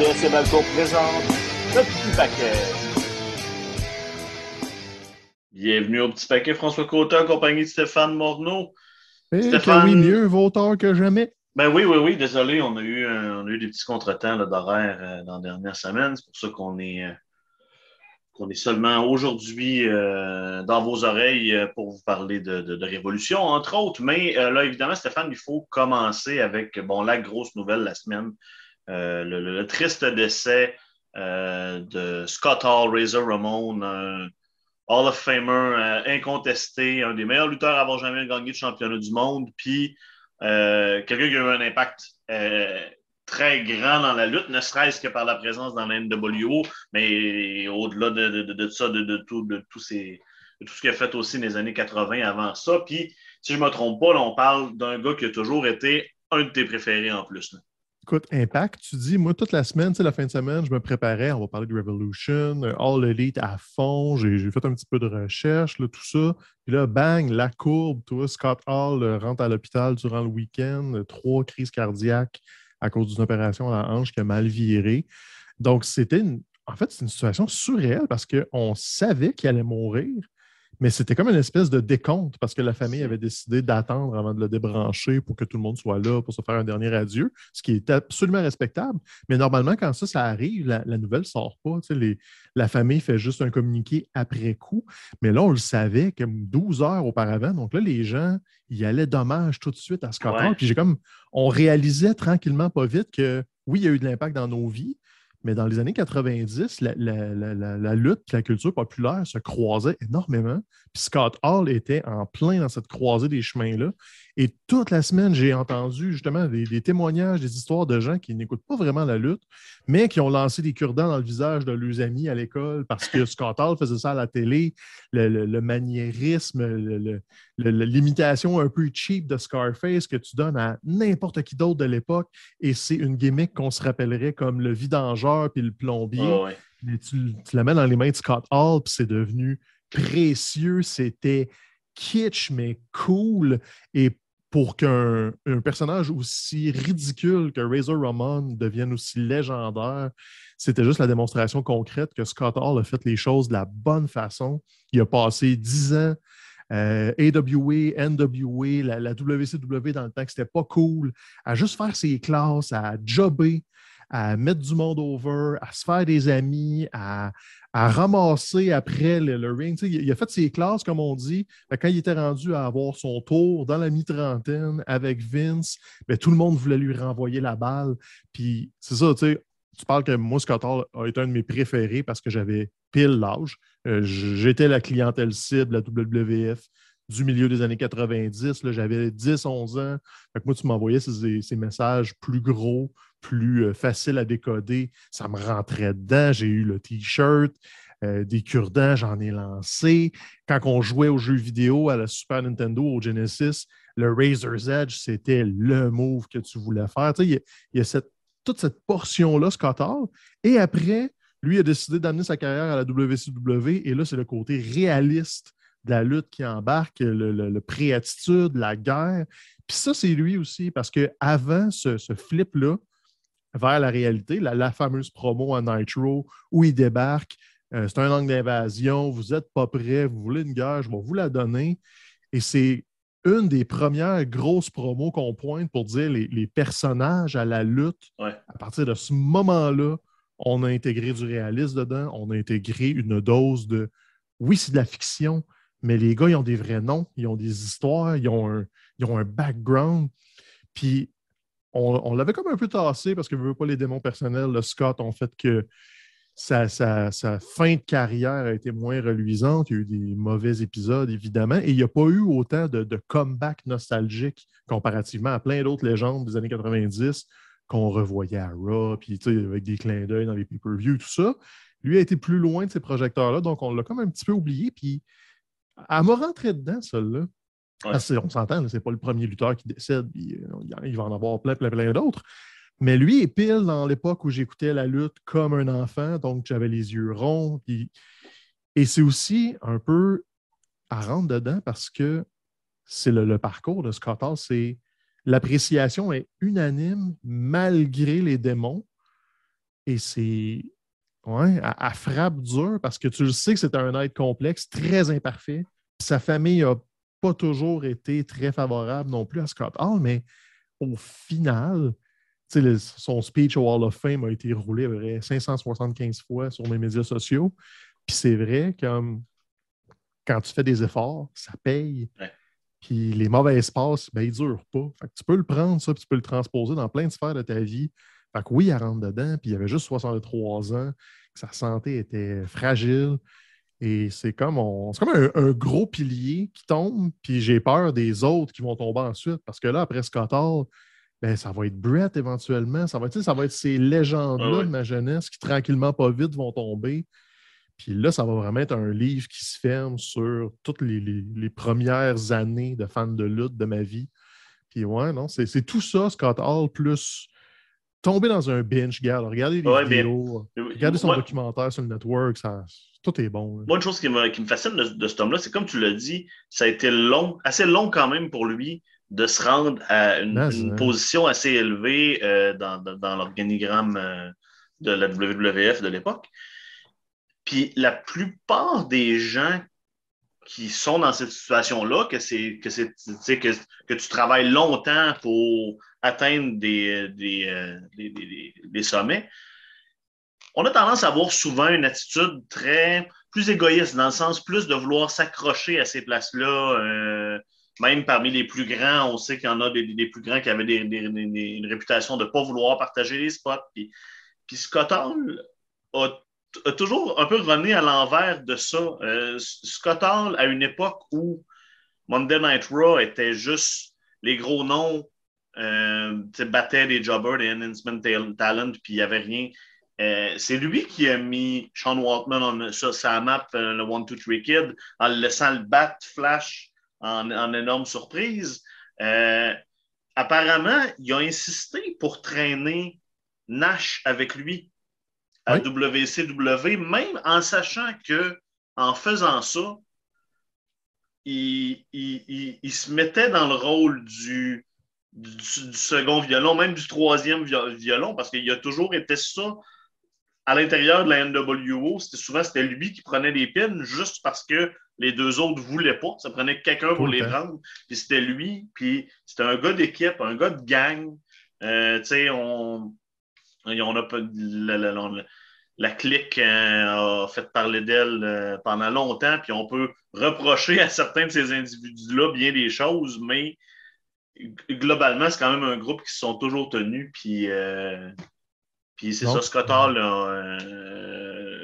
Balco présente le petit paquet. Bienvenue au petit paquet, François Côté, en compagnie de Stéphane Morneau. Eh, Stéphane... oui, mieux vaut tard que jamais. Ben oui, oui, oui, désolé, on a eu, on a eu des petits contretemps d'horaire euh, dans la dernière semaine. C'est pour ça qu'on est, euh, qu'on est seulement aujourd'hui euh, dans vos oreilles euh, pour vous parler de, de, de révolution, entre autres. Mais euh, là, évidemment, Stéphane, il faut commencer avec bon, la grosse nouvelle de la semaine. Euh, le, triste décès euh, de Scott Hall, Razor Ramon, un Hall of Famer euh, incontesté, un des meilleurs lutteurs à avoir jamais gagné le championnat du monde, puis quelqu'un qui a eu un impact très grand dans la lutte, ne serait-ce que par la présence dans la NWO, mais au-delà de, de, de, de, ça, de, tout, de, de ce qu'il a fait aussi dans les années 80 avant ça. Puis, si je ne me trompe pas, on parle d'un gars qui a toujours été un de tes préférés en plus. Impact, tu dis, moi, toute la semaine, la fin de semaine, je me préparais, on va parler de Revolution, All Elite à fond, j'ai fait un petit peu de recherche, là, tout ça. Puis là, bang, la courbe, toi, Scott Hall rentre à l'hôpital durant le week-end, trois crises cardiaques à cause d'une opération à la hanche qui a mal viré. Donc, c'était en fait, c'est une situation surréelle parce qu'on savait qu'il allait mourir, mais c'était comme une espèce de décompte parce que la famille avait décidé d'attendre avant de le débrancher pour que tout le monde soit là pour se faire un dernier adieu, ce qui est absolument respectable. Mais normalement, quand ça, ça arrive, la, la nouvelle ne sort pas. Les, la famille fait juste un communiqué après coup. Mais là, on le savait comme 12 heures auparavant. Donc là, les gens, y allaient dommage tout de suite à Scott ouais. Puis j'ai comme, on réalisait tranquillement, pas vite, que oui, il y a eu de l'impact dans nos vies, mais dans les années 90, la, lutte et la culture populaire se croisaient énormément. Puis Scott Hall était en plein dans cette croisée des chemins-là. Et toute la semaine, j'ai entendu justement des, témoignages, des histoires de gens qui n'écoutent pas vraiment la lutte, mais qui ont lancé des cure-dents dans le visage de leurs amis à l'école parce que Scott Hall faisait ça à la télé, le, le, le maniérisme, l'imitation un peu cheap de Scarface que tu donnes à n'importe qui d'autre de l'époque. Et c'est une gimmick qu'on se rappellerait comme le vidangeur puis le plombier. Oh, ouais. Mais tu, tu la mets dans les mains de Scott Hall, puis c'est devenu précieux, c'était kitsch, mais cool. Et pour qu'un personnage aussi ridicule que Razor Ramon devienne aussi légendaire, c'était juste la démonstration concrète que Scott Hall a fait les choses de la bonne façon. Il a passé dix ans euh, AWA, NWA, la, la, WCW dans le temps que c'était pas cool, à juste faire ses classes, à jobber, à mettre du monde over, à se faire des amis, à, ramasser après le, ring. Il, a fait ses classes, comme on dit. Quand il était rendu à avoir son tour dans la mi-trentaine avec Vince, bien, tout le monde voulait lui renvoyer la balle. Puis c'est ça, tu sais, tu parles que moi, Scott Hall a été un de mes préférés parce que j'avais pile l'âge. Euh, J'étais la clientèle cible, la WWF du milieu des années 90. J'avais 10, 11 ans. Moi, tu m'envoyais ces, messages plus gros, plus euh, faciles à décoder. Ça me rentrait dedans. J'ai eu le T-shirt, euh, des cure-dents, j'en ai lancé. Quand on jouait aux jeux vidéo à la Super Nintendo, au Genesis, le Razor's Edge, c'était le move que tu voulais faire. Il y, a, toute cette portion-là, Scott Hall. Et après, lui a décidé d'amener sa carrière à la WCW. Et là, c'est le côté réaliste de la lutte qui embarque, le, le, le pré-attitude, la guerre. Puis ça, c'est lui aussi, parce qu'avant ce, ce flip-là vers la réalité, la, la, fameuse promo à Nitro où il débarque, euh, c'est un angle d'invasion, vous n'êtes pas prêt, vous voulez une guerre, je vais vous la donner. Et c'est une des premières grosses promos qu'on pointe pour dire les, les personnages à la lutte. Ouais. À partir de ce moment-là, on a intégré du réalisme dedans, on a intégré une dose de oui, c'est de la fiction, mais les gars, ils ont des vrais noms, ils ont des histoires, ils ont un, ils ont un background. Puis on, l'avait comme un peu tassé parce que je veux pas les démons personnels, le Scott, ont fait que sa, sa, sa, fin de carrière a été moins reluisante. Il y a eu des mauvais épisodes, évidemment, et il n'y a pas eu autant de, de comeback nostalgique comparativement à plein d'autres légendes des années 90 qu'on revoyait à Raw, puis avec des clins d'œil dans les pay-per-view, tout ça. Lui a été plus loin de ces projecteurs-là, donc on l'a comme un petit peu oublié, puis elle m'a rentré dedans, celle-là. Ouais. on s'entend, c'est pas le premier lutteur qui décède, puis, euh, il va en avoir plein, plein, plein d'autres. Mais lui est pile dans l'époque où j'écoutais la lutte comme un enfant, donc j'avais les yeux ronds. Puis... Et c'est aussi un peu à rentrer dedans parce que c'est le, le, parcours de Scott Hall, c'est l'appréciation est unanime malgré les démons. Et c'est. Ouais, elle, frappe dur parce que tu le sais que c'est un être complexe, très imparfait. Sa famille n'a pas toujours été très favorable non plus à Scott Hall, mais au final, son speech au Hall of Fame a été roulé à vrai 575 fois sur mes médias sociaux. Puis c'est vrai, comme quand tu fais des efforts, ça paye. Puis les mauvais espaces, ben, ils ne durent pas. tu peux le prendre, ça, puis tu peux le transposer dans plein de sphères de ta vie. Fait que oui, il rentre dedans, puis il avait juste 63 ans, sa santé était fragile. Et c'est comme, comme un, gros pilier qui tombe, puis j'ai peur des autres qui vont tomber ensuite. Parce que là, après Scott Hall, ben, ça va être Brett éventuellement. Ça va être, ça va être ces légendes-là de ma jeunesse qui, tranquillement, pas vite, vont tomber. Puis là, ça va vraiment être un livre qui se ferme sur toutes les, premières années de fan de lutte de ma vie. Puis ouais, non, c'est tout ça, Scott Hall, plus tomber dans un binge, regarde, regardez les vidéos, regardez son documentaire sur le network, ça, tout est bon. Moi, une chose qui me, qui me fascine de, de cet homme-là, c'est comme tu l'as dit, ça a été long, assez long quand même pour lui de se rendre à une, hein. position assez élevée euh, dans, dans l'organigramme euh, de la WWF de l'époque. Puis la plupart des gens qui sont dans cette situation-là, que c'est que c'est que, que tu travailles longtemps pour atteindre euh, des, sommets, on a tendance à avoir souvent une attitude très plus égoïste, dans le sens plus de vouloir s'accrocher à ces places-là. Euh, même parmi les plus grands, on sait qu'il y en a des, plus grands qui avaient une réputation de ne pas vouloir partager les spots. Puis, Scott Hall a a toujours un peu rené à l'envers de ça. Euh, Scott Hall, à une époque où Monday Night Raw était juste les gros noms, euh, battaient des jobbers, des enhancement talent, puis il n'y avait rien. Euh, c'est lui qui a mis Sean Waltman sur sa map, euh, le One, Two, Three Kid, en le laissant le battre Flash en, en énorme surprise. apparemment, il a insisté pour traîner Nash avec lui à WCW, même en sachant que en faisant ça, il, se mettait dans le rôle du, du, second violon, même du troisième violon, parce qu'il a toujours été ça à l'intérieur de la NWO. C'était souvent c'était lui qui prenait les pins juste parce que les deux autres ne voulaient pas. Ça prenait quelqu'un pour les prendre. Puis c'était lui. Puis c'était un gars d'équipe, un gars de gang. Euh, tu sais, on, on a pas la clique euh, a fait parler d'elle euh, pendant longtemps, puis on peut reprocher à certains de ces individus-là bien des choses, mais globalement, c'est quand même un groupe qui se sont toujours tenus, puis, euh, puis c'est ça, Scott Hall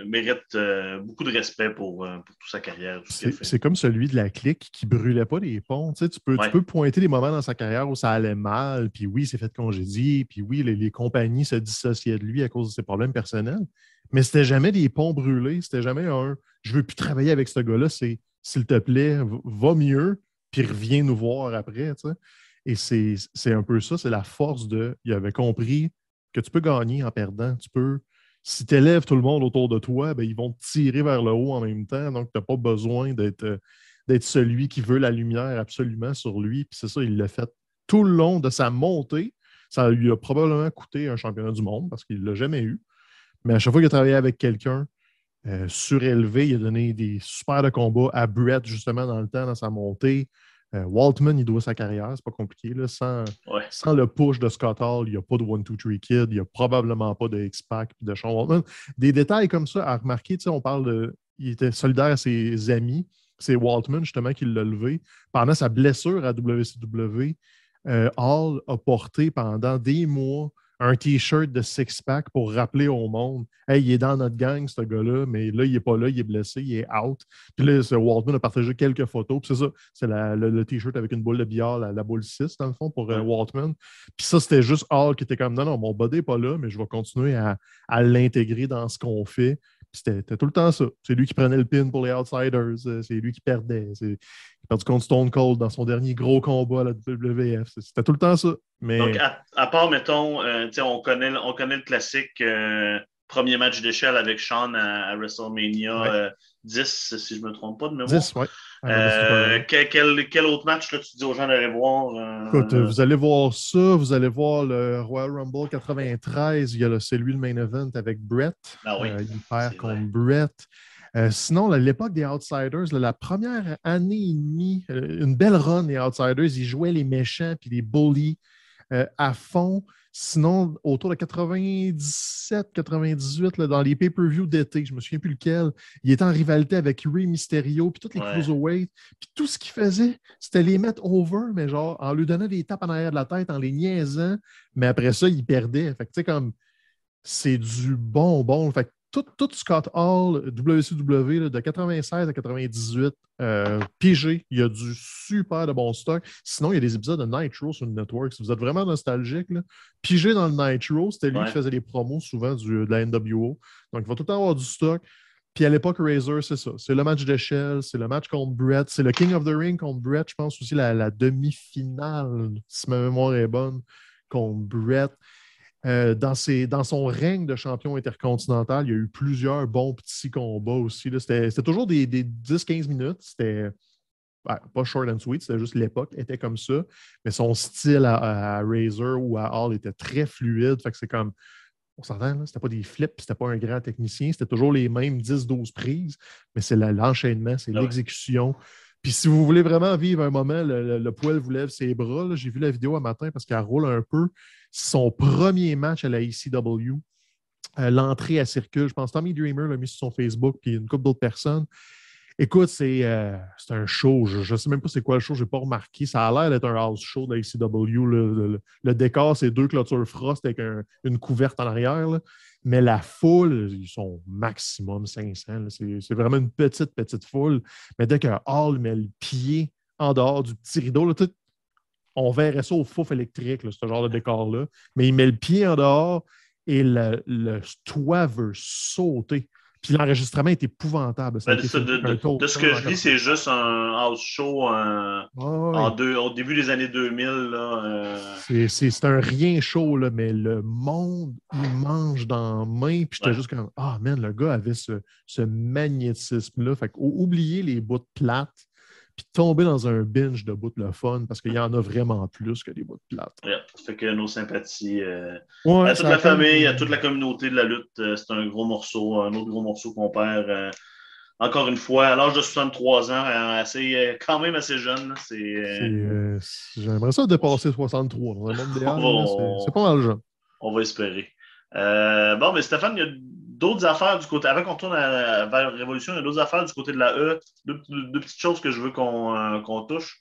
mérite beaucoup de respect pour, toute sa carrière. C'est comme celui de la clique qui brûlait pas les ponts. Tu, peux, tu peux pointer des moments dans sa carrière où ça allait mal, puis oui, c'est fait congédier, puis oui, les, les compagnies se dissociaient de lui à cause de ses problèmes personnels. Mais c'était jamais des ponts brûlés, c'était jamais un je veux plus travailler avec ce gars-là, c'est s'il te plaît, va mieux, puis reviens nous voir après. Et c'est un peu ça, c'est la force de. Il avait compris que tu peux gagner en perdant. Tu peux. Si tu élèves tout le monde autour de toi, ben, ils vont te tirer vers le haut en même temps. Donc, tu n'as pas besoin d'être celui qui veut la lumière absolument sur lui. Puis c'est ça, il l'a fait tout le long de sa montée. Ça lui a probablement coûté un championnat du monde parce qu'il ne l'a jamais eu. Mais à chaque fois qu'il a travaillé avec quelqu'un euh, surélevé, il a donné des super combats à Brett, justement, dans le temps, dans sa montée. Euh, Waltman, il doit sa carrière, c'est pas compliqué. Là. Sans, sans, le push de Scott Hall, il n'y a pas de One, Two, Three Kid, il n'y a probablement pas de X-Pac de Sean Waltman. Des détails comme ça à remarquer, on parle de. Il était solidaire à ses amis. C'est Waltman, justement, qui l'a levé. Pendant sa blessure à WCW, euh, Hall a porté pendant des mois un T-shirt de six-pack pour rappeler au monde Hey, il est dans notre gang, ce gars-là, mais là, il n'est pas là, il est blessé, il est out. Puis là, Waltman a partagé quelques photos. Puis c'est ça, c'est le, T-shirt avec une boule de billard, la, boule 6, dans le fond, pour euh, Waltman. Puis ça, c'était juste Hall qui était comme Non, non, mon body n'est pas là, mais je vais continuer à, à l'intégrer dans ce qu'on fait. C'était tout le temps ça. C'est lui qui prenait le pin pour les Outsiders. Euh, c'est lui qui perdait. Il a perdu contre Stone Cold dans son dernier gros combat à la WWF. C'était tout le temps ça. Mais... Donc, à, part, mettons, euh, on, connaît, on connaît le classique euh, premier match d'échelle avec Sean à, WrestleMania 10, euh, si je ne me trompe pas de mémoire. 10, oui. Euh, quel, autre match là, tu dis aux gens d'aller voir? Euh, Écoute, vous allez voir ça, vous allez voir le Royal Rumble 93, il y a celui le main event avec Brett. Ah oui, il perd contre Brett. sinon, à l'époque des Outsiders, la première année et demie, une belle run des Outsiders, ils jouaient les méchants puis les bullies à fond. Sinon, autour de 97, 98, dans les pay-per-view d'été, je ne me souviens plus lequel, il était en rivalité avec Ray Mysterio, puis toutes les cruiserweights. Puis tout ce qu'il faisait, c'était les mettre over, mais genre en lui donnant des tapes en arrière de la tête, en les niaisant. Mais après ça, il perdait. Fait que tu sais, comme c'est du bonbon. Fait tout, Scott Hall, WCW, de 96 à 98, euh, PG, il y a du super de bon stock. Sinon, il y a des épisodes de Nitro sur le network. Si vous êtes vraiment nostalgique, là, PG dans le Nitro, c'était lui qui faisait les promos souvent du, de la NWO. Donc, il va tout le temps avoir du stock. Puis à l'époque, Razor, c'est ça. C'est le match d'échelle, c'est le match contre Brett, c'est le King of the Ring contre Brett, je pense aussi la, la demi-finale, si ma mémoire est bonne, contre Brett. Euh, dans, dans, son règne de champion intercontinental, il y a eu plusieurs bons petits combats aussi. C'était toujours des, 10-15 minutes. C'était pas short and sweet, c'était juste l'époque était comme ça. Mais son style à, Razor ou à Hall était très fluide. Fait que c'est comme. On s'entend, c'était pas des flips, c'était pas un grand technicien, c'était toujours les mêmes 10-12 prises, mais c'est l'enchaînement, c'est ah l'exécution. Puis si vous voulez vraiment vivre un moment, le, poil vous lève ses bras. J'ai vu la vidéo un matin parce qu'elle roule un peu. Son premier match à la ECW, euh, l'entrée à circule, je pense Tommy Dreamer l'a mis sur son Facebook, puis une couple d'autres personnes. Écoute, c'est euh, un show. Je ne sais même pas c'est quoi le show, je n'ai pas remarqué. Ça a l'air d'être un house show de la ECW. Le, décor, c'est deux clôtures frost avec une couverte en arrière. Mais la foule, ils sont maximum 500. C'est vraiment une petite, petite foule. Mais dès qu'un Hall met le pied en dehors du petit rideau, on verrait ça au fouf électrique, ce genre de décor-là. Mais il met le pied en dehors et le, le toit veut sauter. Puis l'enregistrement est épouvantable. Ben, de, ce que je dis, c'est juste un house show au début des années 2000. Euh. C'est un rien chaud, là, mais le monde, il mange dans la main. Puis j'étais juste comme, ah, man, le gars avait ce, ce magnétisme-là. Fait oubliez les bouts de plates puis tomber dans un binge de bout de le fun parce qu'il y en a vraiment plus que des bouts de plate. ça fait que nos sympathies euh, à toute la famille, à toute la communauté de la lutte, euh, c'est un gros morceau, un autre gros morceau qu'on perd. Euh, encore une fois, à l'âge de 63 ans, assez, quand même assez jeune. J'aimerais ça dépasser 63 dans le monde C'est pas mal jeune. On va espérer. bon, mais Stéphane, il y a d'autres affaires du côté. Avant qu'on tourne vers la Révolution, il y a d'autres affaires du côté de la E. Deux, petites choses que je veux qu'on euh, touche.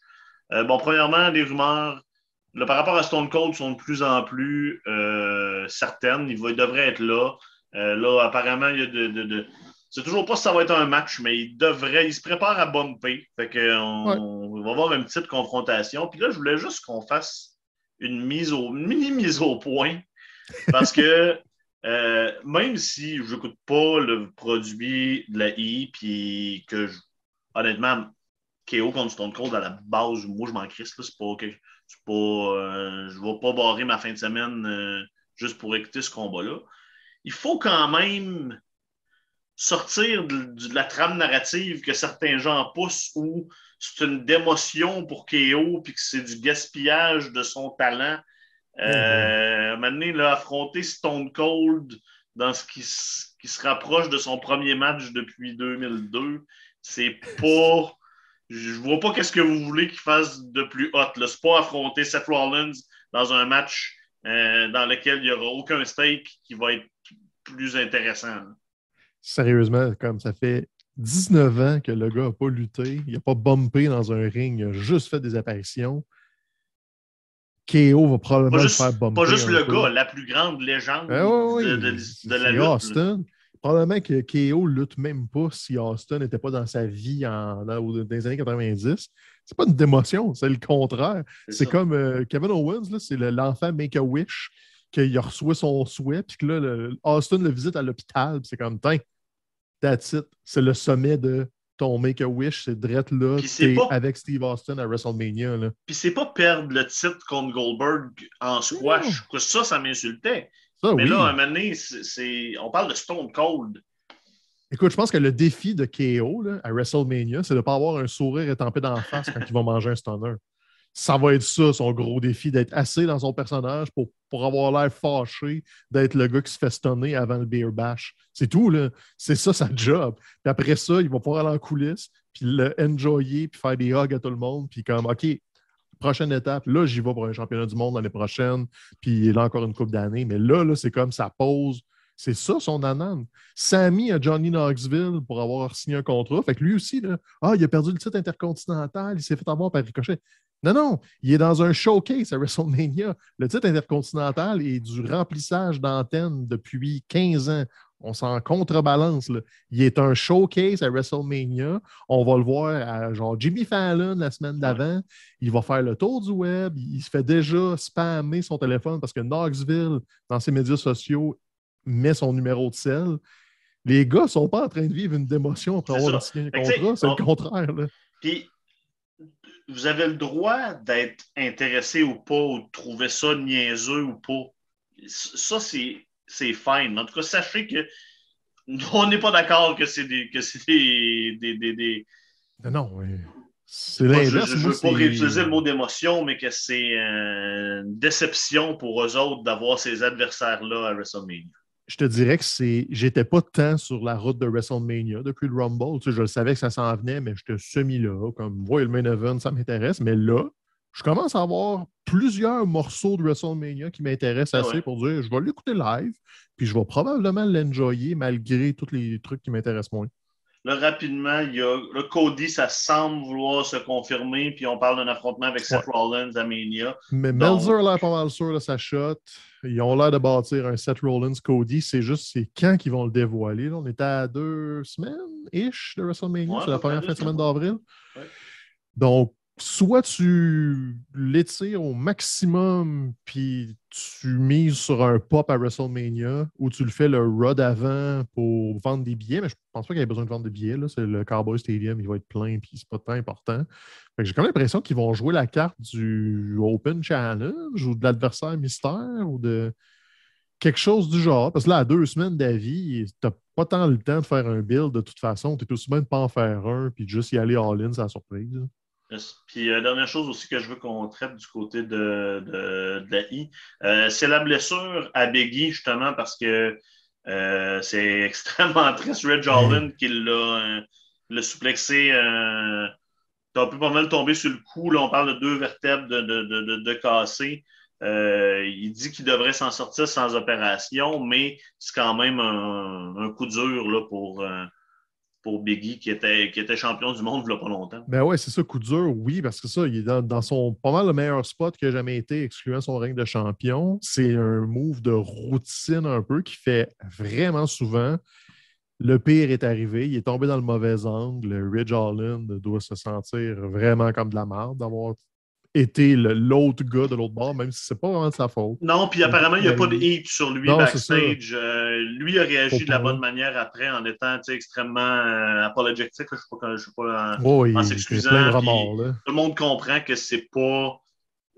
Euh, bon, premièrement, les rumeurs par rapport à Stone Cold sont de plus en plus euh, certaines. Il, devrait être là. là, apparemment, il y a de. de, C'est toujours pas si ça va être un match, mais il devrait. Il se prépare à bumper. Fait qu'on va avoir une petite confrontation. Puis là, je voulais juste qu'on fasse une mise au mini mise au point. Parce que euh, même si je n'écoute pas le produit de la I, puis que, honnêtement, KO contre Stone Cold, à la base, moi, je m'en crisse. C'est pas, pas euh, je ne vais pas barrer ma fin de semaine euh, juste pour écouter ce combat-là. Il faut quand même sortir de, la trame narrative que certains gens poussent où c'est une démotion pour KO puis que c'est du gaspillage de son talent euh, maintenant, affronter Stone Cold dans ce qui, qui, se rapproche de son premier match depuis 2002, c'est pas. Je vois pas qu'est-ce que vous voulez qu'il fasse de plus hot. C'est pas affronter Seth Rollins dans un match euh, dans lequel il n'y aura aucun stake qui va être plus intéressant. Sérieusement, comme ça fait 19 ans que le gars n'a pas lutté, il n'a pas bumpé dans un ring, il a juste fait des apparitions. KO va probablement juste, faire bumper. Pas juste le gars, la plus grande légende eh de, la lutte. Austin. Probablement que KO lutte même pas si Austin n'était pas dans sa vie en, dans, les années 90. C'est pas une démotion, c'est le contraire. C'est comme euh, Kevin Owens, c'est l'enfant Make-A-Wish, qu'il reçoit son souhait, puis que là, Austin le visite à l'hôpital, c'est comme, tiens, that's it. C'est le sommet de ton Make-A-Wish, c'est drette là, avec Steve Austin à WrestleMania. Là. Puis c'est pas perdre le titre contre Goldberg en squash. Ça, ça m'insultait. mais oui. là, à un moment donné, on parle de Stone Cold. Écoute, je pense que le défi de KO là, à WrestleMania, c'est de ne pas avoir un sourire étampé dans la face quand il va manger un stunner. Ça va être ça, son gros défi, d'être assez dans son personnage pour, pour avoir l'air fâché d'être le gars qui se fait stunner avant le beer bash. C'est tout, là. C'est ça sa job. Puis après ça, il va pouvoir aller en coulisses, puis le enjoyer, puis faire des hugs à tout le monde, puis comme, OK, prochaine étape, là, j'y vais pour un championnat du monde l'année prochaine, puis là, encore une coupe d'années. Mais là, c'est comme sa pause. C'est ça son anane. Sammy a Johnny Knoxville pour avoir signé un contrat. Fait que lui aussi, là, ah, il a perdu le titre intercontinental, il s'est fait avoir par Ricochet. Non, non, il est dans un showcase à WrestleMania. Le titre intercontinental est du remplissage d'antenne depuis 15 ans. On s'en contrebalance. Là. Il est un showcase à WrestleMania. On va le voir à genre Jimmy Fallon la semaine d'avant. Il va faire le tour du web. Il se fait déjà spammer son téléphone parce que Knoxville, dans ses médias sociaux, met son numéro de sel. Les gars ne sont pas en train de vivre une démotion après avoir signé un contrat. C'est le contraire. Là. Puis, vous avez le droit d'être intéressé ou pas, ou de trouver ça niaiseux ou pas. Ça, c'est, c'est fine. En tout cas, sachez que on n'est pas d'accord que c'est des. Que c'est des, des, des- des- Non, ouais. C'est Moi, je ne veux pas réutiliser le mot d'émotion, mais que c'est euh, une déception pour eux autres d'avoir ces adversaires-là à WrestleMania. Je te dirais que c'est. J'étais pas tant sur la route de WrestleMania depuis le Rumble. Tu sais, je savais que ça s'en venait, mais j'étais semi-là. Comme, ouais, le main event, ça m'intéresse. Mais là, je commence à avoir plusieurs morceaux de WrestleMania qui m'intéressent Ah assez ouais. pour dire je vais l'écouter live, puis je vais probablement l'enjoyer malgré tous les trucs qui m'intéressent moins. Là, rapidement, il y a le Cody, ça semble vouloir se confirmer, puis on parle d'un affrontement avec Seth Rollins à Mania. Mais Donc- Melzer a l'air pas mal sûr de sa shot. Ils ont l'air de bâtir un Seth Rollins Cody. C'est juste c'est quand qu'ils vont le dévoiler. là? On était à deux semaines-ish de WrestleMania. Ouais, c'est la première fin de semaine d'avril. Ouais. Donc, soit tu l'étires au maximum puis tu mises sur un pop à WrestleMania ou tu le fais le Raw d'avant pour vendre des billets, mais je pense pas qu'il y ait besoin de vendre des billets. là. C'est le Cowboy Stadium, il va être plein puis c'est pas tant important. Fait que J'ai quand même l'impression qu'ils vont jouer la carte du Open Challenge ou de l'adversaire mystère ou de quelque chose du genre. Parce que là, à deux semaines d'avis, t'as pas tant le temps de faire un build de toute façon. T'es aussi bien de pas en faire un puis juste y aller all-in, c'est la surprise. Puis, euh, dernière chose aussi que je veux qu'on traite du côté de, de, la I, euh, c'est la blessure à Biggie, justement, parce que euh, c'est extrêmement triste. Red Jordan qui l'a euh, souplexé. Un peu pas mal tombé sur le coup. Là, on parle de deux vertèbres de, de. Euh, il dit qu'il devrait s'en sortir sans opération, mais c'est quand même un, un coup dur là, pour, pour Biggie qui était, qui était champion du monde il n'y a pas longtemps. Ben ouais, c'est ça, coup dur, oui, parce que ça, il est dans, son pas mal le meilleur spot qu'il a jamais été, excluant son règne de champion. C'est un move de routine un peu qui fait vraiment souvent. Le pire est arrivé, il est tombé dans le mauvais angle. Ridge Holland doit se sentir vraiment comme de la merde d'avoir été l'autre gars de l'autre bord, même si c'est pas vraiment de sa faute. Non, puis apparemment, il n'y a pas de hate sur lui Non, backstage. Euh, lui a réagi Faut de la bonne manière après en étant extrêmement euh, apologétique. Je ne sais pas, je sais pas en- Oh, en s'excusant. Tout le monde comprend que c'est pas.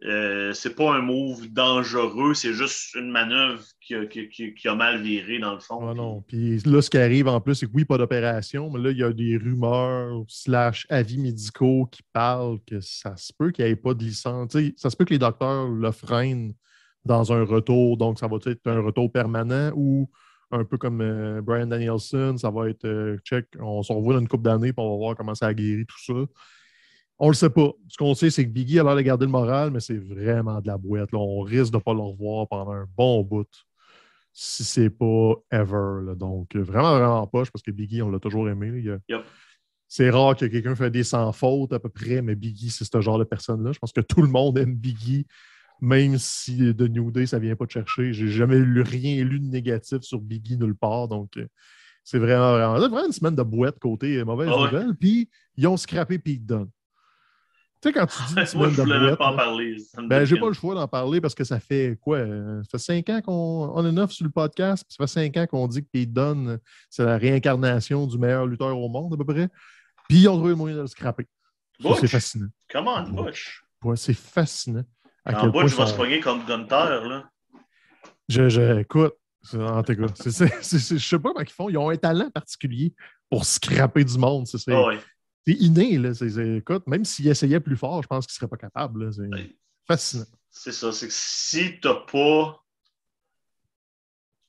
euh, c'est pas un move dangereux, c'est juste une manœuvre qui a, mal viré dans le fond. Ah non. Puis là, ce qui arrive en plus, c'est que oui, pas d'opération, mais là, il y a des rumeurs slash avis médicaux qui parlent que ça se peut qu'il n'y ait pas de licence. Ça se peut que les docteurs le freinent dans un retour, donc ça va être un retour permanent ou un peu comme euh, Brian Danielson, ça va être euh, check, on se revoit dans une couple d'années puis va voir comment ça a guéri, tout ça. On le sait pas. Ce qu'on sait, c'est que Biggie a l'air de garder le moral, mais c'est vraiment de la boîte. là. On risque de ne pas le revoir pendant un bon bout si c'est pas ever. là. Donc, euh, vraiment, vraiment poche parce que Biggie, on l'a toujours aimé. là. Il y a- Yep. C'est rare que quelqu'un fait des sans faute à peu près, mais Biggie, c'est ce genre de personne-là. Je pense que tout le monde aime Biggie, même si de New Day, ça vient pas de chercher. J'ai jamais lu, rien lu de négatif sur Biggie nulle part. Donc, euh, c'est vraiment, vraiment, c'est vraiment une semaine de boîte côté euh, mauvaise Ah ouais. nouvelle. Puis, ils ont scrappé Pete Dunne. Sais, quand tu dis Moi, je de voulais même pas en parler. ben, j'ai pas le choix d'en parler parce que ça fait quoi? euh, Ça fait cinq ans qu'on on est neuf sur le podcast, puis ça fait cinq ans qu'on dit que Pete Dunne, c'est la réincarnation du meilleur lutteur au monde, à peu près. Puis ils ont trouvé le moyen de le scraper. C'est fascinant. Come on, Bush. Ouais, c'est fascinant. À En Bush va se pogner contre Gunter. Là. Je, je écoute, en tout cas, je sais pas comment ils font. Ils ont un talent particulier pour scraper du monde. C'est Ah inné. Là. écoute, même s'ils essayaient plus fort, je pense qu'ils ne seraient pas capables. C'est fascinant. C'est ça. C'est que si tu n'as pas.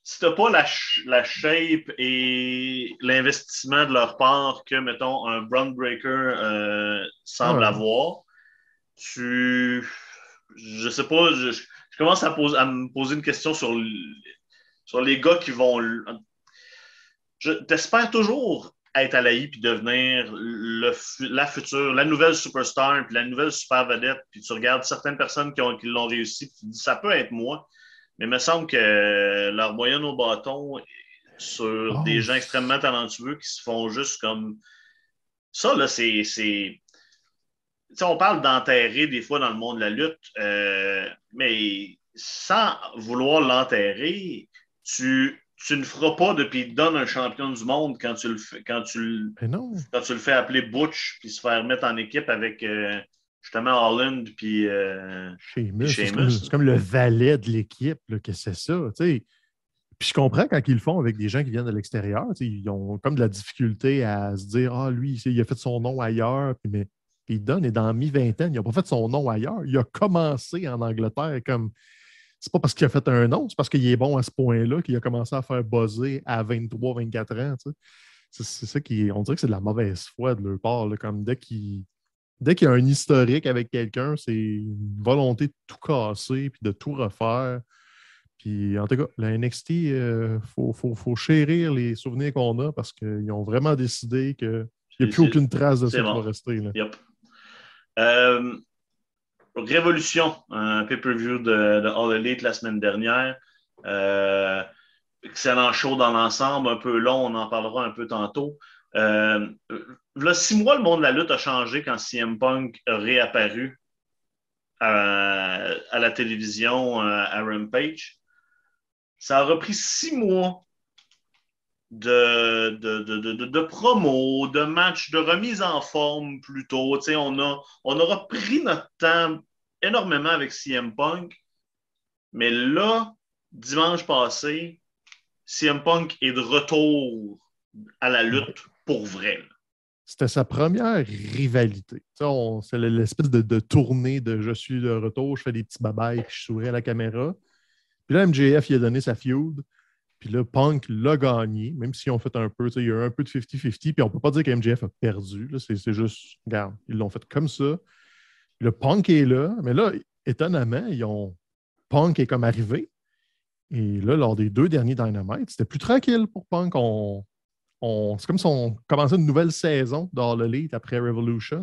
Si tu pas la, la, shape et l'investissement de leur part que, mettons, un Breaker euh, semble avoir, tu. Je sais pas, je, commence à, à, me poser une question sur, sur les gars qui vont. Je t'espère toujours être à l'AI puis devenir le, la future, la nouvelle superstar, puis la nouvelle super vedette, puis tu regardes certaines personnes qui, qui l'ont réussi, puis tu dis ça peut être moi, mais il me semble que leur moyenne au bâton sur oh. des gens extrêmement talentueux qui se font juste comme. Ça, là, c'est. on parle d'enterrer des fois dans le monde de la lutte, euh, mais sans vouloir l'enterrer, tu tu ne feras pas depuis donne un champion du monde quand tu le fais, quand tu, quand tu le fais appeler Butch puis se faire mettre en équipe avec euh, justement Holland puis euh, C'est comme, le valet de l'équipe que c'est ça. Puis je comprends quand ils le font avec des gens qui viennent de l'extérieur. Ils ont comme de la difficulté à se dire Ah, lui, il a fait son nom ailleurs. Puis, mais puis Don est dans mi-vingtaine, il n'a pas fait son nom ailleurs. Il a commencé en Angleterre comme c'est pas parce qu'il a fait un nom, c'est parce qu'il est bon à ce point-là qu'il a commencé à faire buzzer à 23, 24 ans. C'est ça qui. On dirait que c'est de la mauvaise foi de leur part. comme dès qu'il dès qu'il y a un historique avec quelqu'un, c'est une volonté de tout casser puis de tout refaire. Puis en tout cas, la NXT, il euh, faut, chérir les souvenirs qu'on a parce qu'ils ont vraiment décidé qu'il n'y a plus aucune trace de ça qui va rester. Euh, Révolution, un pay-per-view de, All Elite la semaine dernière. Euh, excellent show dans l'ensemble, un peu long, on en parlera un peu tantôt. Euh, là, six mois, le monde de la lutte a changé quand CM Punk a réapparu à, la télévision euh, à Rampage. Ça a repris six mois de, de, de, de, promo, de match, de remise en forme plutôt. On, a, on aura pris notre temps énormément avec CM Punk. Mais là, dimanche passé, CM Punk est de retour à la lutte pour vrai. C'était sa première rivalité. C'est l'espèce de, tournée de je suis de retour, je fais des petits babayes, puis je souris à la caméra. Puis là, MJF, il a donné sa feud. Puis là, Punk l'a gagné, même si on fait un peu, il y a un peu de 50-50, puis on ne peut pas dire que MJF a perdu. C'est juste, regarde, ils l'ont fait comme ça. Le punk est là, mais là, étonnamment, ils ont... Punk est comme arrivé. Et là, lors des deux derniers Dynamite, c'était plus tranquille pour Punk. On, C'est comme si on commençait une nouvelle saison dans le lead après Revolution.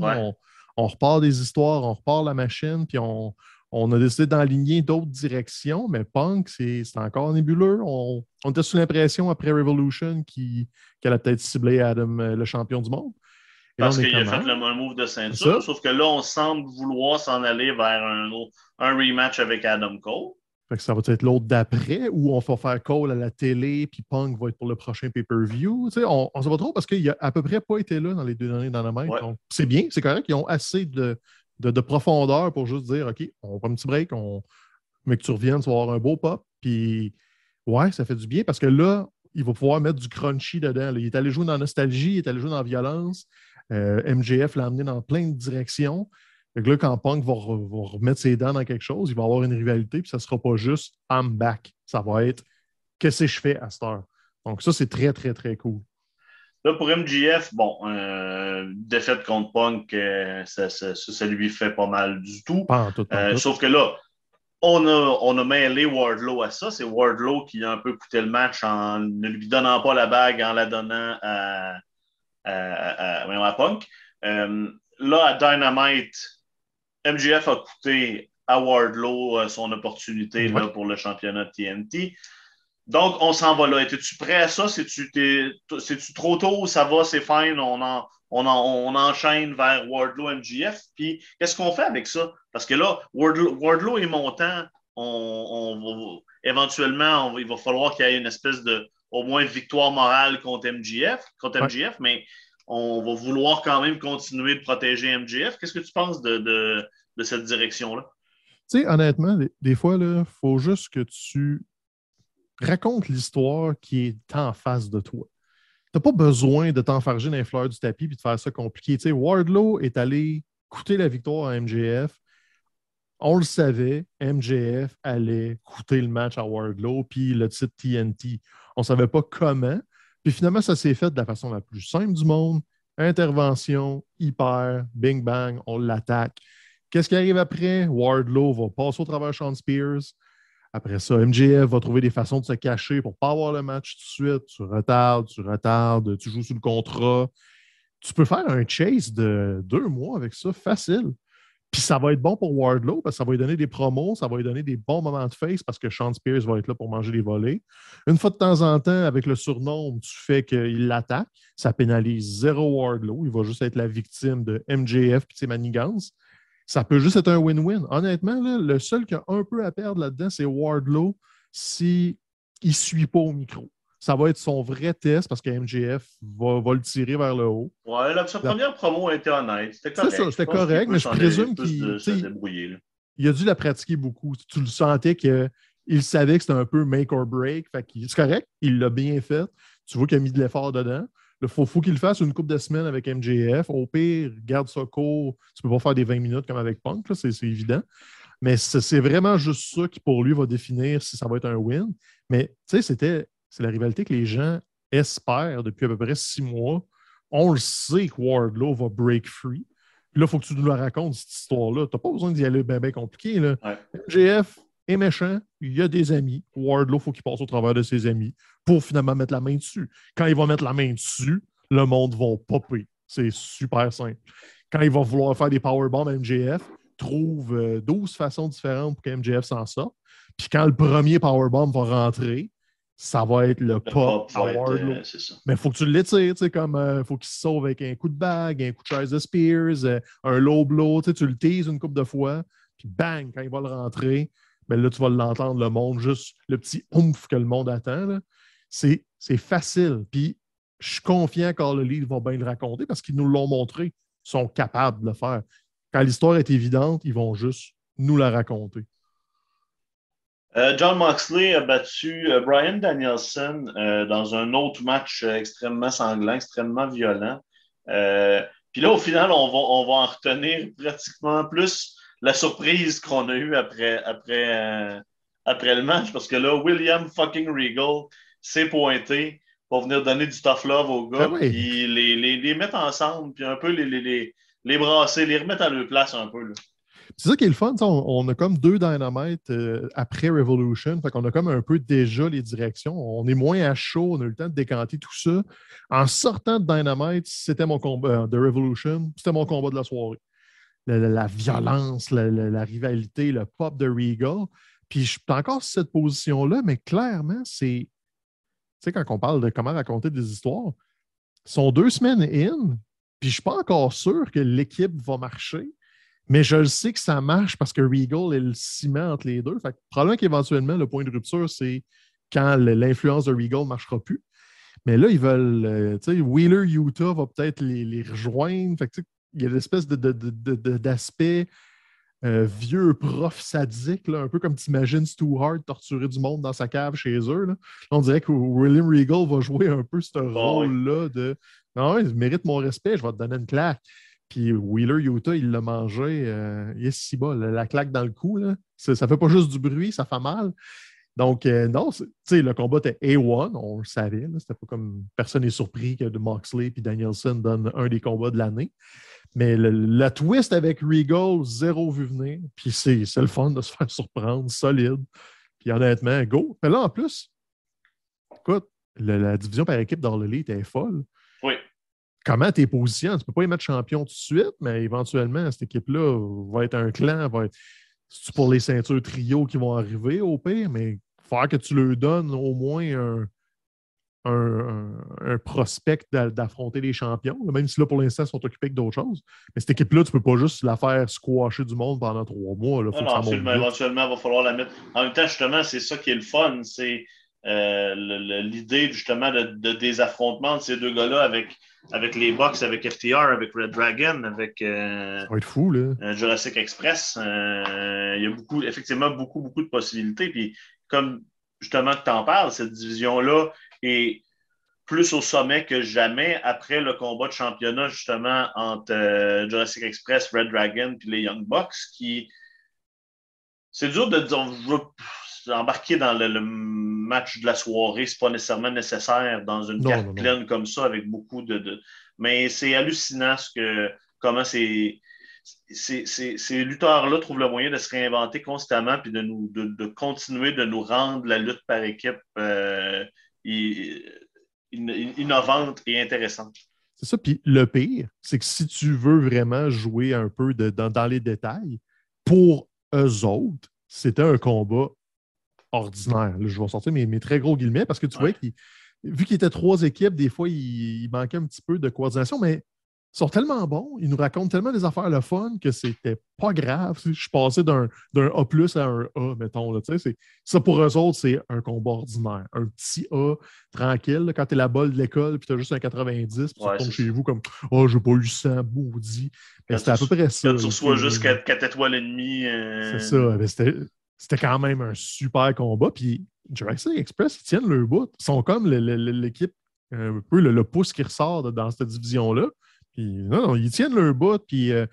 On, repart des histoires, on repart la machine, puis on, a décidé d'enligner d'autres directions, mais Punk, c'est encore nébuleux. On, était sous l'impression après Revolution qu'elle a peut-être ciblé Adam, euh, le champion du monde. Parce qu'il a fait le move de ceinture, sauf que là, on semble vouloir s'en aller vers un, un, rematch avec Adam Cole. Fait que ça va être l'autre d'après où on va faire Cole à la télé, puis Punk va être pour le prochain pay-per-view. On ne sait pas trop parce qu'il n'a à peu près pas été là dans les deux derniers Dynamite. Ouais. C'est bien, c'est correct. Ils ont assez de, de, profondeur pour juste dire OK, on prend un petit break, on... mais que tu reviennes, tu vas avoir un beau pop. Puis ouais, ça fait du bien parce que là, il va pouvoir mettre du crunchy dedans. Il est allé jouer dans nostalgie, il est allé jouer dans la violence. Euh, MJF l'a amené dans plein de directions. là, quand Punk va, remettre ses dents dans quelque chose, il va avoir une rivalité, puis ça ne sera pas juste I'm back. Ça va être qu'est-ce que je fais à cette heure? Donc, ça, c'est très, très, très cool. Là, pour MJF, bon, euh, défaite contre Punk, euh, ça, lui fait pas mal du tout. Sauf que là, on a, on a mêlé Wardlow à ça. C'est Wardlow qui a un peu coûté le match en ne lui donnant pas la bague, en la donnant à, à, Punk. Euh, là, à Dynamite, MGF a coûté à Wardlow euh, son opportunité là, pour le championnat de TNT. Donc, on s'en va là. Es-tu prêt à ça? C'est-tu trop tôt? Ça va, c'est fine. On, en, on, on, enchaîne vers Wardlow MGF. Puis, qu'est-ce qu'on fait avec ça? Parce que là, Wardlow, est montant. On, éventuellement, il va falloir qu'il y ait une espèce de au moins victoire morale contre MGF, contre MGF, mais on va vouloir quand même continuer de protéger MGF. Qu'est-ce que tu penses de, cette direction-là? Tu sais, honnêtement, des, fois, il faut juste que tu raconte l'histoire qui est en face de toi. Tu n'as pas besoin de t'enfarger dans les fleurs du tapis et de faire ça compliqué. Wardlow est allé coûter la victoire à MJF. On le savait, MJF allait coûter le match à Wardlow puis le titre TNT. On ne savait pas comment. Puis finalement, ça s'est fait de la façon la plus simple du monde. Intervention, hyper, bing bang, on l'attaque. Qu'est-ce qui arrive après? Wardlow va passer au travers Sean Spears. Après ça, MJF va trouver des façons de se cacher pour ne pas avoir le match tout de suite. Tu retardes, tu retardes, tu joues sous le contrat. Tu peux faire un chase de deux mois avec ça, facile. Puis ça va être bon pour Wardlow parce que ça va lui donner des promos, ça va lui donner des bons moments de face parce que Sean Spears va être là pour manger les volets. Une fois de temps en temps, avec le surnom, tu fais qu'il l'attaque. Ça pénalise zéro Wardlow. Il va juste être la victime de MJF et ses manigances. Ça peut juste être un win-win. Honnêtement, le seul qui a un peu à perdre là-dedans, c'est Wardlow s'il ne suit pas au micro ça va être son vrai test parce que MJF va, va le tirer vers le haut. Ouais, sa première promo était honnête. C'était correct. C'était correct, mais je présume qu'il il a dû la pratiquer beaucoup. Tu le sentais qu'il savait que c'était un peu make or break. c'est correct, il l'a bien fait. Tu vois qu'il a mis de l'effort dedans. Il faut, faut qu'il fasse une coupe de semaines avec MJF. Au pire, garde ça court. Tu peux pas faire des 20 minutes comme avec Punk, c'est évident. Mais c'est vraiment juste ça qui, pour lui, va définir si ça va être un win. Mais tu sais, c'était c'est la rivalité que les gens espèrent depuis à peu près six mois. On le sait que Wardlow va break free. Puis là, il faut que tu nous la racontes, cette histoire-là. Tu n'as pas besoin d'y aller bien, bien compliqué. Là. MJF est méchant, il y a des amis. Wardlow, il faut qu'il passe au travers de ses amis pour finalement mettre la main dessus. Quand il va mettre la main dessus, le monde va popper. C'est super simple. Quand il va vouloir faire des powerbombs à MJF, trouve 12 euh, façons différentes pour que MJF s'en sorte. Puis quand le premier powerbomb va rentrer, ça va être le, pop, à euh, Mais il faut que tu l'étires, tu sais, comme il euh, faut qu'il se sauve avec un coup de bague, un coup de chaise de Spears, euh, un low blow, tu, sais, tu le teases une couple de fois, puis bang, quand il va le rentrer, ben là, tu vas l'entendre, le monde, juste le petit oomph que le monde attend. C'est facile. Puis je suis confiant le livre va bien le raconter parce qu'ils nous l'ont montré. Ils sont capables de le faire. Quand l'histoire est évidente, ils vont juste nous la raconter. Euh, John Moxley a battu euh, Brian Danielson euh, dans un autre match extrêmement sanglant, extrêmement violent. Puis là, au final, on va, en retenir pratiquement plus la surprise qu'on a eue après, après, après le match, parce que là, William fucking Regal s'est pointé pour venir donner du tough love aux gars, ah puis les, les, les, mettre ensemble, puis un peu les, les, les, brasser, les remettre à leur place un peu. Là. C'est ça qui est le fun. On, a comme deux Dynamite euh, après Revolution. Fait qu'on a comme un peu déjà les directions. On est moins à chaud. On a eu le temps de décanter tout ça. En sortant de Dynamite, c'était mon combat euh, de Revolution. C'était mon combat de la soirée. La, violence, la, rivalité, le pop de Regal. Puis je suis encore sur cette position-là, mais clairement, c'est. Sais, quand on parle de comment raconter des histoires, sont deux semaines in, puis je ne suis pas encore sûr que l'équipe va marcher. Mais je le sais que ça marche parce que Regal est le ciment entre les deux. Fait probablement qu'éventuellement, le point de rupture, c'est quand l'influence de Regal ne marchera plus. Mais là, ils veulent. Euh, tu sais, Wheeler Utah va peut-être les, rejoindre. Fait il y a l'espèce d'aspect euh, vieux prof sadique, un peu comme tu imagines Stu Hart torturer du monde dans sa cave chez eux. On dirait que William Regal va jouer un peu ce rôle-là de Non, il mérite mon respect, je vais te donner une claque. Puis Wheeler Utah, il l'a mangé. Euh, il est si bas, la, claque dans le cou. Là. Ça, fait pas juste du bruit, ça fait mal. Donc, euh, non, le combat était A1, on le savait. C'était pas comme personne n'est surpris que de Moxley et Danielson donnent un des combats de l'année. Mais le, la twist avec Regal, zéro vu venir. Puis c'est le fun de se faire surprendre, solide. Puis honnêtement, go. Mais là, en plus, écoute, la division par équipe dans le lit était folle. Oui comment tu es positionné? Tu ne peux pas y mettre champion tout de suite, mais éventuellement, cette équipe-là va être un clan, va être c'est pour les ceintures trio qui vont arriver au pire, mais faut que tu leur donnes au moins un, un, prospect d'affronter les champions, même si là, pour l'instant, ils sont occupés avec d'autres choses. Mais cette équipe-là, tu ne peux pas juste la faire squasher du monde pendant trois mois. Là. Faut non, absolument. Éventuellement, il va falloir la mettre. En même temps, justement, c'est ça qui est le fun. C'est euh, l'idée justement de, des affrontements de ces deux gars-là avec, avec les Bucks, avec FTR, avec Red Dragon, avec euh, fou, là. Euh, Jurassic Express. il y a beaucoup, effectivement beaucoup, beaucoup de possibilités. Puis comme justement que tu en parles, cette division-là est plus au sommet que jamais après le combat de championnat, justement, entre euh, Jurassic Express, Red Dragon et les Young Bucks, qui. C'est dur de dire. embarquer dans le, match de la soirée, c'est pas nécessairement nécessaire dans une carte pleine comme ça, avec beaucoup de. Mais c'est hallucinant ce que, comment c'est ces, lutteurs-là trouvent le moyen de se réinventer constamment puis de, nous, de, continuer de nous rendre la lutte par équipe euh, innovante et intéressante. C'est ça. Puis le pire, c'est que si tu veux vraiment jouer un peu dans, les détails, pour eux autres, c'était un combat ordinaire. je vais sortir mes, très gros guillemets parce que tu vois, vu qu'il était trois équipes, des fois, il, manquait un petit peu de coordination, mais sont tellement bons, ils nous racontent tellement des affaires le fun que c'était pas grave. Je suis passé d'un A plus à un A, mettons. Là, ça, pour eux autres, c'est un combat ordinaire. Un petit A tranquille. quand tu es la balle de l'école puis tu as juste un 90, puis tu tombes chez vous comme Oh, j'ai pas eu 100, maudit. C'était à peu près ça. Quand tu reçois juste 4, étoiles et demie. Euh, c'est ça. C'était quand même un super combat. Puis Jurassic Express, ils tiennent le bout. Ils sont comme l'équipe, un peu le, pouce qui ressort dans cette division-là. Puis non, non, ils tiennent leur bout, puis euh,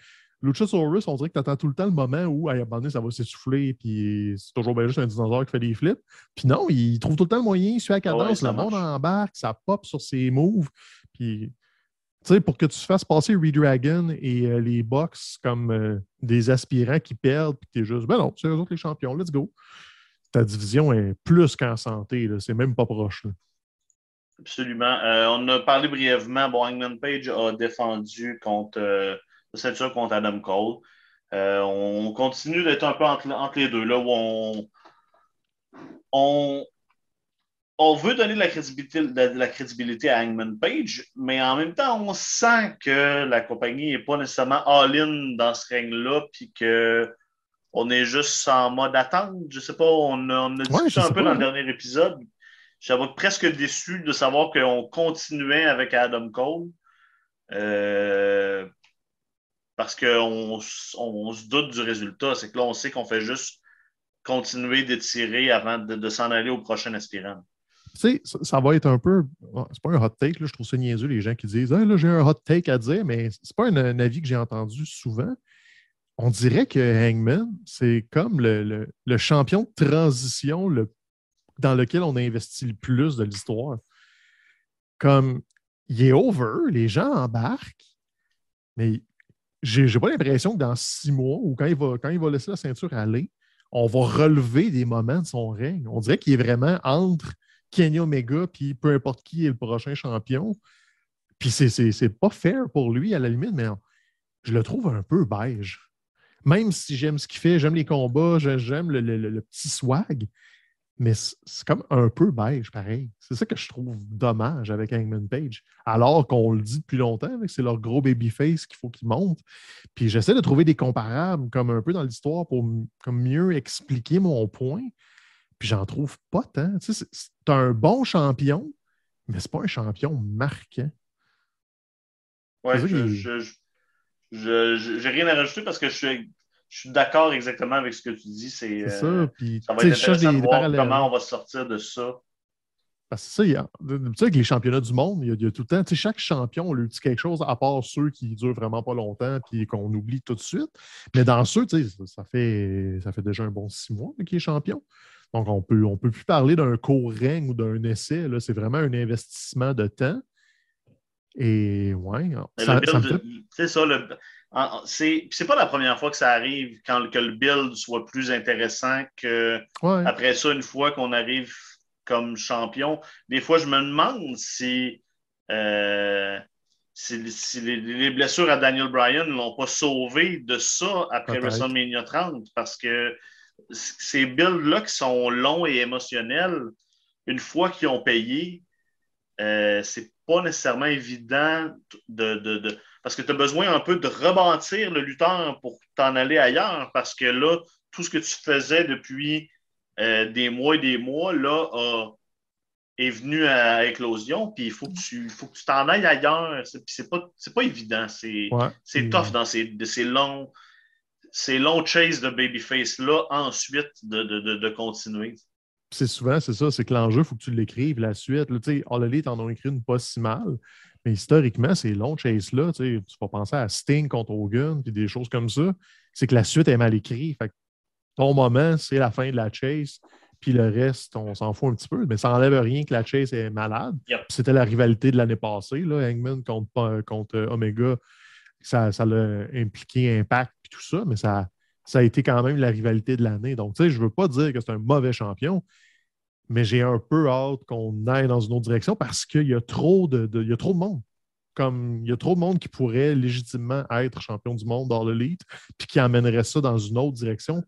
Luchasaurus, on dirait que tu attends tout le temps le moment où, à un moment donné, ça va s'essouffler, puis c'est toujours bien juste un dinosaure qui fait des flips. Puis non, il trouve tout le temps le moyen, il suit la cadence, le monde embarque, ça pop sur ses moves. Puis, tu sais, pour que tu fasses passer Redragon et euh, les Bucks comme euh, des aspirants qui perdent, puis tu es juste, ben non, c'est eux autres les champions, let's go. Ta division est plus qu'en santé, c'est même pas proche. Absolument. Euh, on a parlé brièvement. Bon, Hangman Page a défendu contre euh, ceinture contre Adam Cole. Euh, on continue d'être un peu entre, les deux, là où on, on, veut donner de la, crédibilité, de, la crédibilité à Hangman Page, mais en même temps, on sent que la compagnie n'est pas nécessairement all-in dans ce règne-là, puis qu'on est juste en mode attente. Je sais pas, on on a discuté un peu dans le dernier épisode. J'avais presque déçu de savoir qu'on continuait avec Adam Cole. Euh, parce qu'on on se doute du résultat. C'est que là, on sait qu'on fait juste continuer d'étirer avant de, s'en aller au prochain aspirant. Tu sais, ça, va être un peu. C'est pas un hot take, là, je trouve ça niaiseux, les gens qui disent là, j'ai un hot take à dire, mais c'est pas un, avis que j'ai entendu souvent. On dirait que Hangman, c'est comme le, le, champion de transition le dans lequel on a investi le plus de l'histoire. Comme, il est over, les gens embarquent, mais j'ai pas l'impression que dans six mois ou quand il, va, quand il va laisser la ceinture aller, on va relever des moments de son règne. On dirait qu'il est vraiment entre Kenny Omega puis peu importe qui est le prochain champion. Puis c'est pas fair pour lui à la limite, mais je le trouve un peu beige. Même si j'aime ce qu'il fait, j'aime les combats, j'aime le, petit swag, mais c'est comme un peu beige, pareil. C'est ça que je trouve dommage avec Hangman Page. Alors qu'on le dit depuis longtemps, que c'est leur gros babyface qu'il faut qu'il monte. Puis j'essaie de trouver des comparables, comme un peu dans l'histoire, pour comme mieux expliquer mon point. Puis j'en trouve pas tant. Tu sais, c'est un bon champion, mais c'est pas un champion marquant. Ouais, je, je, rien à rajouter parce que je suis je suis d'accord exactement avec ce que tu dis. C'est ça. Euh, ça va être intéressant de voir comment on va sortir de ça. Parce que ça, il y a, tu sais, avec les championnats du monde, il y a, tout le temps, tu sais, chaque champion, on lui dit quelque chose, à part ceux qui durent vraiment pas longtemps puis qu'on oublie tout de suite. Mais dans ceux, tu sais, ça fait, ça fait déjà un bon six mois qu'il est champion. Donc, on peut, ne on peut plus parler d'un court règne ou d'un essai. C'est vraiment un investissement de temps. Et ouais, ça, C'est ça, le, c'est pas la première fois que ça arrive quand que le build soit plus intéressant que après ça, une fois qu'on arrive comme champion. Des fois, je me demande si, euh, si, les, blessures à Daniel Bryan ne l'ont pas sauvé de ça après WrestleMania 30 parce que ces builds-là qui sont longs et émotionnels, une fois qu'ils ont payé, euh, c'est pas nécessairement évident de parce que tu as besoin un peu de rebâtir le lutteur pour t'en aller ailleurs, parce que là, tout ce que tu faisais depuis euh, des mois et des mois, là, est venu à éclosion, puis il faut que tu faut que tu t'en ailles ailleurs. C'est pas, pas évident. C'est tough dans ces, ces longs ces longs chases de babyface-là, ensuite de, de, de, continuer. c'est souvent, c'est ça, c'est que l'enjeu, il faut que tu l'écrives, la suite. Tu sais, All Elite en ont écrit une pas si mal, mais historiquement, ces longs chase-là, tu vas penser à Sting contre Hogan, puis des choses comme ça, c'est que la suite est mal écrite. Fait ton moment, c'est la fin de la chase, puis le reste, on s'en fout un petit peu, mais ça n'enlève rien que la chase est malade. C'était la rivalité de l'année passée, là, Hangman contre, contre Omega. Ça, ça l'a impliqué Impact et tout ça, mais ça, ça a été quand même la rivalité de l'année. Donc, tu sais, je ne veux pas dire que c'est un mauvais champion, mais j'ai un peu hâte qu'on aille dans une autre direction parce qu'il y, a trop de, il y a trop de monde. Comme il y a trop de monde qui pourrait légitimement être champion du monde dans l'élite, puis qui amènerait ça dans une autre direction.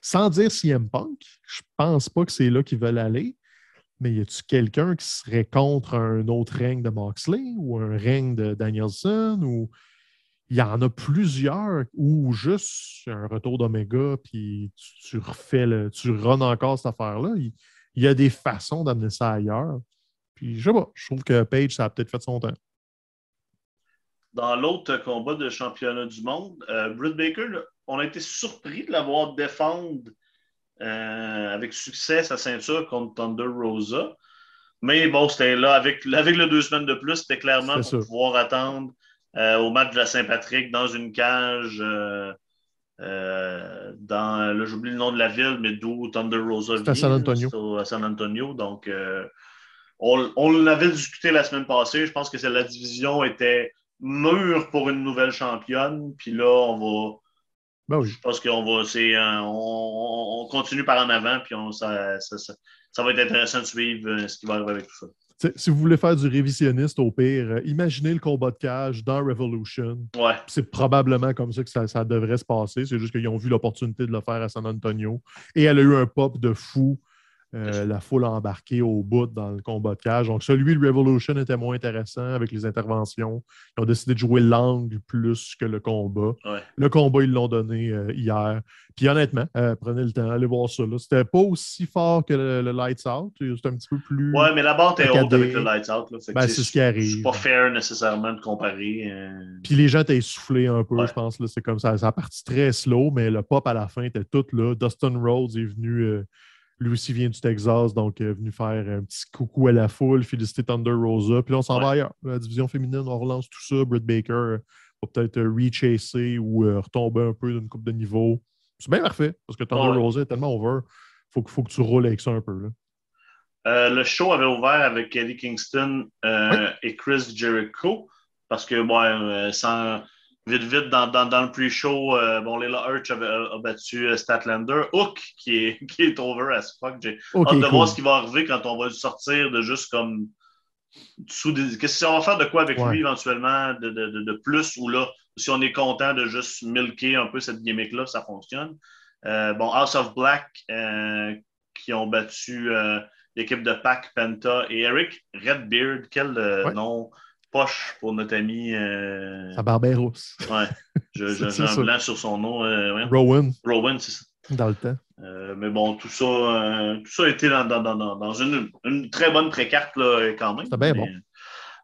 Sans dire CM Punk, je pense pas que c'est là qu'ils veulent aller, mais y a-tu quelqu'un qui serait contre un autre règne de Moxley ou un règne de Danielson ou il y en a plusieurs où juste un retour d'Omega, puis tu, refais le, tu runs encore cette affaire-là. Il, y a des façons d'amener ça ailleurs. Puis je sais pas, je trouve que Page, ça a peut-être fait son temps. Dans l'autre combat de championnat du monde, euh, Britt Baker, on a été surpris de l'avoir défendre euh, avec succès sa ceinture contre Thunder Rosa. Mais bon, c'était là, avec, avec le deux semaines de plus, c'était clairement pour pouvoir attendre euh, au match de la Saint-Patrick dans une cage euh, euh, dans, là j'oublie le nom de la ville, mais d'où Thunder Rosa vient. à San Antonio. à San Antonio. Donc, on, on l'avait discuté la semaine passée. Je pense que la division était mûre pour une nouvelle championne. Puis là, on va. Ben oui. Je pense qu'on va. On, on, continue par en avant. Puis on, ça, ça, ça, va être intéressant de suivre ce qui va arriver avec tout ça si vous voulez faire du révisionniste, au pire, euh, imaginez le combat de cage dans Revolution. C'est probablement comme ça que ça devrait se passer. C'est juste qu'ils ont vu l'opportunité de le faire à San Antonio. Et elle a eu un pop de fou euh, la foule embarquée au bout dans le combat de cage. Donc, celui de Revolution était moins intéressant avec les interventions. Ils ont décidé de jouer l'angle plus que le combat. Le combat, ils l'ont donné euh, hier. Puis honnêtement, euh, prenez le temps, allez voir ça. C'était pas aussi fort que le, Lights Out. C'était un petit peu plus. Ouais, mais la barre était haute avec le Lights Out. Ben, c'est ce qui arrive. C'est pas fair nécessairement de comparer. Puis les gens étaient essoufflés un peu, je pense. C'est comme ça. Ça a parti très slow, mais le pop à la fin était tout là. Dustin Rhodes est venu lui aussi vient du Texas, donc est venu faire un petit coucou à la foule, féliciter Thunder Rosa. Puis là, on s'en va ailleurs. La division féminine, on relance tout ça. Britt Baker va peut-être euh, rechasser ou euh, retomber un peu d'une coupe de niveau. C'est bien parfait, parce que Thunder Rosa est tellement over. Il faut, que tu roules avec ça un peu. Là. Euh, le show avait ouvert avec Eddie Kingston et Chris Jericho, parce que, bon, sans Vite, vite, dans, dans, le pre-show, euh, bon, Leila Hirsch a, battu euh, Statlander. Hook, qui est, qui est over as fuck. J'ai hâte de voir ce qui va arriver quand on va sortir de juste comme. Sous des... Qu'est-ce qu'on va faire de quoi avec lui éventuellement, de, de, de, plus ou là, si on est content de juste milker un peu cette gimmick-là, ça fonctionne. Euh, bon, House of Black, qui ont battu l'équipe de Pac, Penta et Eric Redbeard. Quel nom poche pour notre ami. Euh... Sa rousse. Ouais. J'ai un blanc sur son nom. Euh, Rowan. Rowan, c'est ça. Dans le temps. Euh, mais bon, tout ça, euh, tout ça a été dans, dans, dans, dans une, une, très bonne précarte là, quand même. C'était bien bon.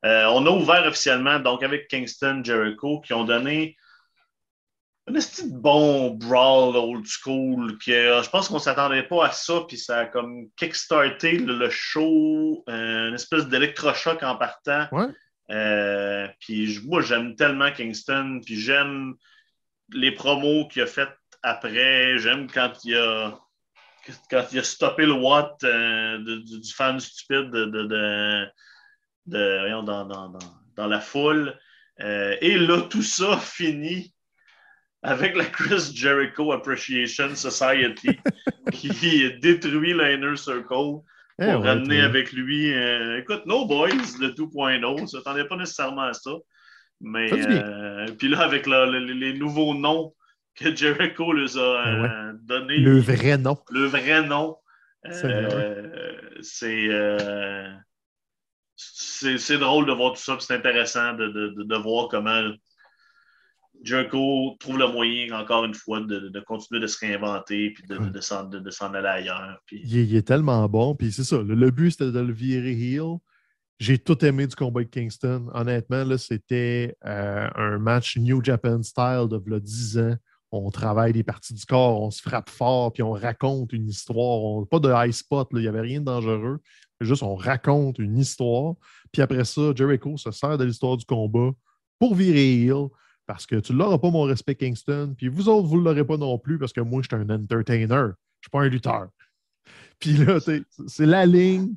on a ouvert officiellement donc avec Kingston, Jericho, qui ont donné un petit bon brawl old school. Que, je pense qu'on ne s'attendait pas à ça, puis ça a comme kickstarté le, le show, une espèce d'électrochoc en partant. Ouais. Euh, puis moi, j'aime tellement Kingston, puis j'aime les promos qu'il a fait après. J'aime quand il a quand il a stoppé le Watt euh, du, fan stupide de, de, de, dans, dans, dans, la foule. Euh, et là, tout ça finit avec la Chris Jericho Appreciation Society qui détruit l'Inner Circle. Eh pour ramener avec lui. Euh, écoute, No Boys de 2.0, ça s'attendait pas nécessairement à ça. Mais euh, puis là, avec les nouveaux noms que Jericho les a euh, donnés. Le vrai nom. Le vrai nom. c'est c'est drôle de voir tout ça, c'est intéressant de, de, de, voir comment Jericho trouve le moyen, encore une fois, de, continuer de se réinventer puis de, de s'en aller ailleurs. Il, est, tellement bon. Puis c'est ça. Le, but, c'était de le virer heel. J'ai tout aimé du combat de Kingston. Honnêtement, c'était euh, un match New Japan style de 10 ans. on travaille des parties du corps, on se frappe fort, puis on raconte une histoire. pas de high spot, il n'y avait rien de dangereux. Juste, on raconte une histoire. Puis après ça, Jericho se sert de l'histoire du combat pour virer heel, parce que tu ne l'auras pas, mon respect, Kingston. Puis vous autres, vous ne l'aurez pas non plus, parce que moi, je suis un entertainer. Je ne suis pas un lutteur. Puis là, c'est la ligne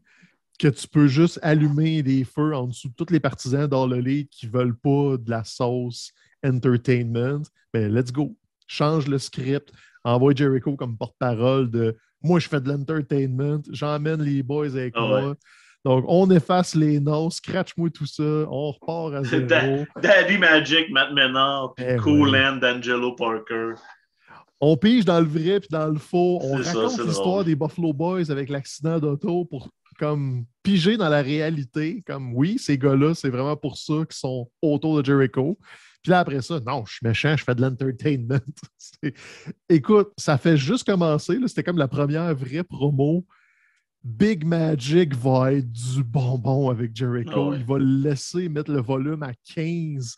que tu peux juste allumer des feux en dessous de tous les partisans dans le lit qui ne veulent pas de la sauce entertainment. Ben, let's go. Change le script. Envoie Jericho comme porte-parole de moi, je fais de l'entertainment. J'emmène les boys avec ah moi. Donc, on efface les noms, scratch-moi tout ça, on repart à zéro. Daddy Magic, Matt Menard, puis eh Cool d'Angelo Parker. On pige dans le vrai puis dans le faux. On raconte l'histoire des Buffalo Boys avec l'accident d'auto pour comme piger dans la réalité. Comme oui, ces gars-là, c'est vraiment pour ça qu'ils sont autour de Jericho. Puis là, après ça, non, je suis méchant, je fais de l'entertainment. Écoute, ça fait juste commencer. C'était comme la première vraie promo Big Magic va être du bonbon avec Jericho. Ah Il va le laisser mettre le volume à 15,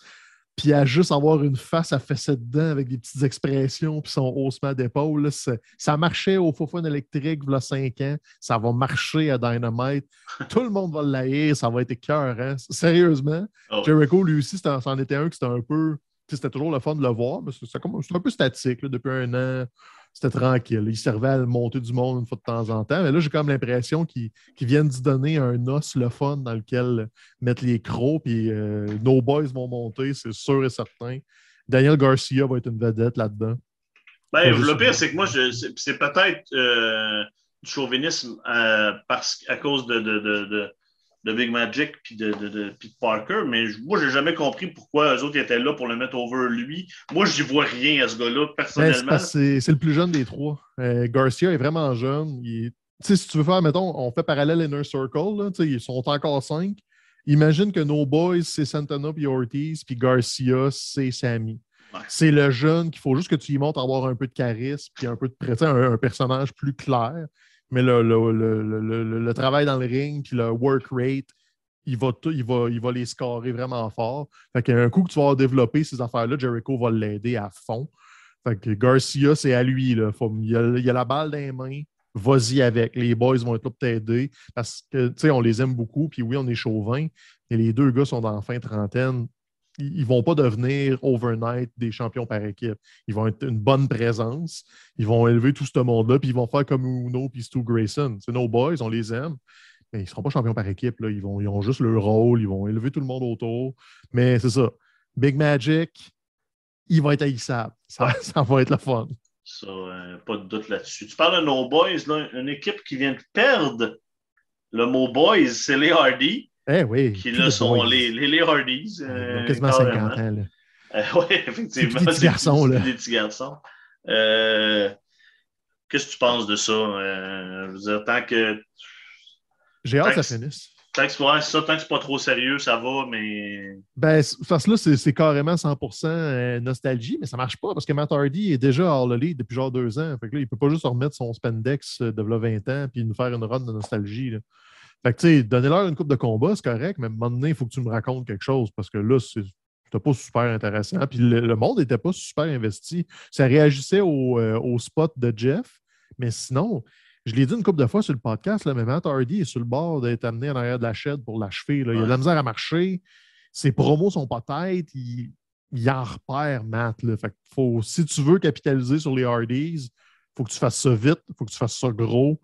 puis à juste avoir une face à fesser dedans avec des petites expressions, puis son haussement d'épaule. Ça marchait au Fofun électrique il y a 5 ans. Ça va marcher à Dynamite. Tout le monde va l'haïr. Ça va être cœur. Hein? Sérieusement. Ah Jericho, lui aussi, c'en était un qui c'était un peu. C'était toujours le fun de le voir, mais c'est un peu statique depuis un an c'était tranquille. Il servait à monter du monde une fois de temps en temps. Mais là, j'ai comme l'impression qu'ils viennent d'y donner un os le fun dans lequel mettre les crocs, puis euh, nos boys vont monter, c'est sûr et certain. Daniel Garcia va être une vedette là-dedans. Ben, le pire, c'est que moi, c'est peut-être euh, du chauvinisme euh, parce, à cause de, de de Big Magic puis de, de, de, Parker, mais moi, j'ai jamais compris pourquoi eux autres étaient là pour le mettre over lui. Moi, je n'y vois rien à ce gars-là, ben, personnellement. c'est le plus jeune des trois. Euh, Garcia est vraiment jeune. si tu veux faire, mettons, on fait parallèle Inner Circle, là, ils sont encore cinq. Imagine que nos boys, c'est Santana puis Ortiz, puis Garcia, c'est Sammy. C'est le jeune qu'il faut juste que tu y montes avoir un peu de charisme, puis un peu de un, un personnage plus clair mais le, travail dans le ring, puis le work rate, il va, il, va, il va les scorer vraiment fort. Fait qu'un coup que tu vas développer ces affaires-là, Jericho va l'aider à fond. Fait que Garcia, c'est à lui. Là. il, a, a, la balle dans les mains. Vas-y avec. Les boys vont être là pour t'aider. Parce que, tu sais, on les aime beaucoup. Puis oui, on est chauvin. Et les deux gars sont dans la fin trentaine ils ne vont pas devenir overnight des champions par équipe. Ils vont être une bonne présence. Ils vont élever tout ce monde-là, puis ils vont faire comme Uno puis Stu Grayson. C'est nos boys, on les aime, mais ils ne seront pas champions par équipe. Là. Ils, vont, ils ont juste leur rôle, ils vont élever tout le monde autour. Mais c'est ça. Big Magic, il va être haïssable. Ça, ça va être le fun. Ça, euh, pas de doute là-dessus. Tu parles de nos boys, là, une équipe qui vient de perdre le mot boys, c'est les Hardy. Eh oui. Qui là sont les, les, les, Hardys. Euh, quasiment 50 ans. Là. Euh, oui, effectivement. Des petits garçons. Là. Des petits garçons. Euh, Qu'est-ce que tu penses de ça? Euh, je veux dire, tant que. J'ai hâte que ça finisse. Tant que, ouais, ça, tant que c'est pas trop sérieux, ça va, mais. Ben, parce que là, c'est carrément 100% euh, nostalgie, mais ça marche pas parce que Matt Hardy est déjà hors le lit depuis genre deux ans. Fait que là, il peut pas juste remettre son spandex de 20 ans puis nous faire une run de nostalgie. Là. Fait que, tu sais, donner-leur une coupe de combat, c'est correct, mais à un moment donné, il faut que tu me racontes quelque chose parce que là, c'était pas super intéressant. Puis le, monde n'était pas super investi. Ça réagissait euh, au, spot de Jeff, mais sinon, je l'ai dit une couple de fois sur le podcast, là, mais Matt Hardy est sur le bord d'être amené en arrière de la chaîne pour l'achever. Il a de la misère à marcher. Ses promos sont pas têtes. Il, il en repère, Matt. Fait faut, si tu veux capitaliser sur les Hardys, il faut que tu fasses ça vite, il faut que tu fasses ça gros.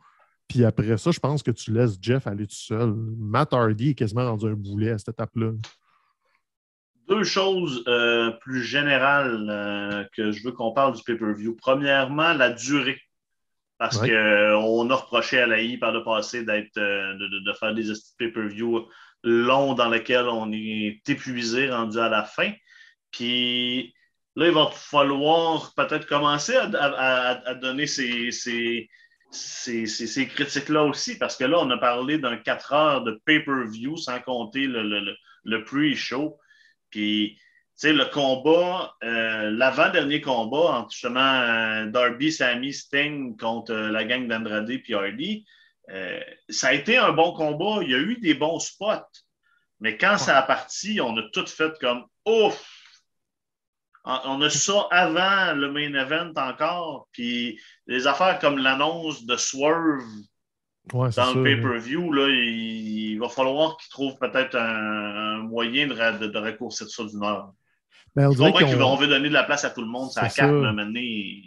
Puis après ça, je pense que tu laisses Jeff aller tout seul. Matt Hardy est quasiment dans un boulet à cette étape-là. Deux choses euh, plus générales euh, que je veux qu'on parle du pay-per-view. Premièrement, la durée. Parce qu'on a reproché à l'AI par le passé d'être, euh, de, faire des pay-per-view longs dans lesquels on est épuisé, rendu à la fin. Puis là, il va falloir peut-être commencer à, donner ces, ces, critiques-là aussi, parce que là, on a parlé d'un 4 heures de pay-per-view sans compter le, le, pre-show. Puis, tu sais, le combat, euh, l'avant-dernier combat entre justement euh, Darby, Sammy, Sting contre euh, la gang d'Andrade puis Hardy, ça a été un bon combat. Il y a eu des bons spots. Mais quand ça a parti, on a tout fait comme ouf! On a ça avant le main event encore. Puis les affaires comme l'annonce de Swerve dans le pay-per-view, il, va falloir qu'ils trouvent peut-être un, moyen de, de, raccourcir ça d'une heure. Ben, on, veut donner de la place à tout le monde, ça carte, mais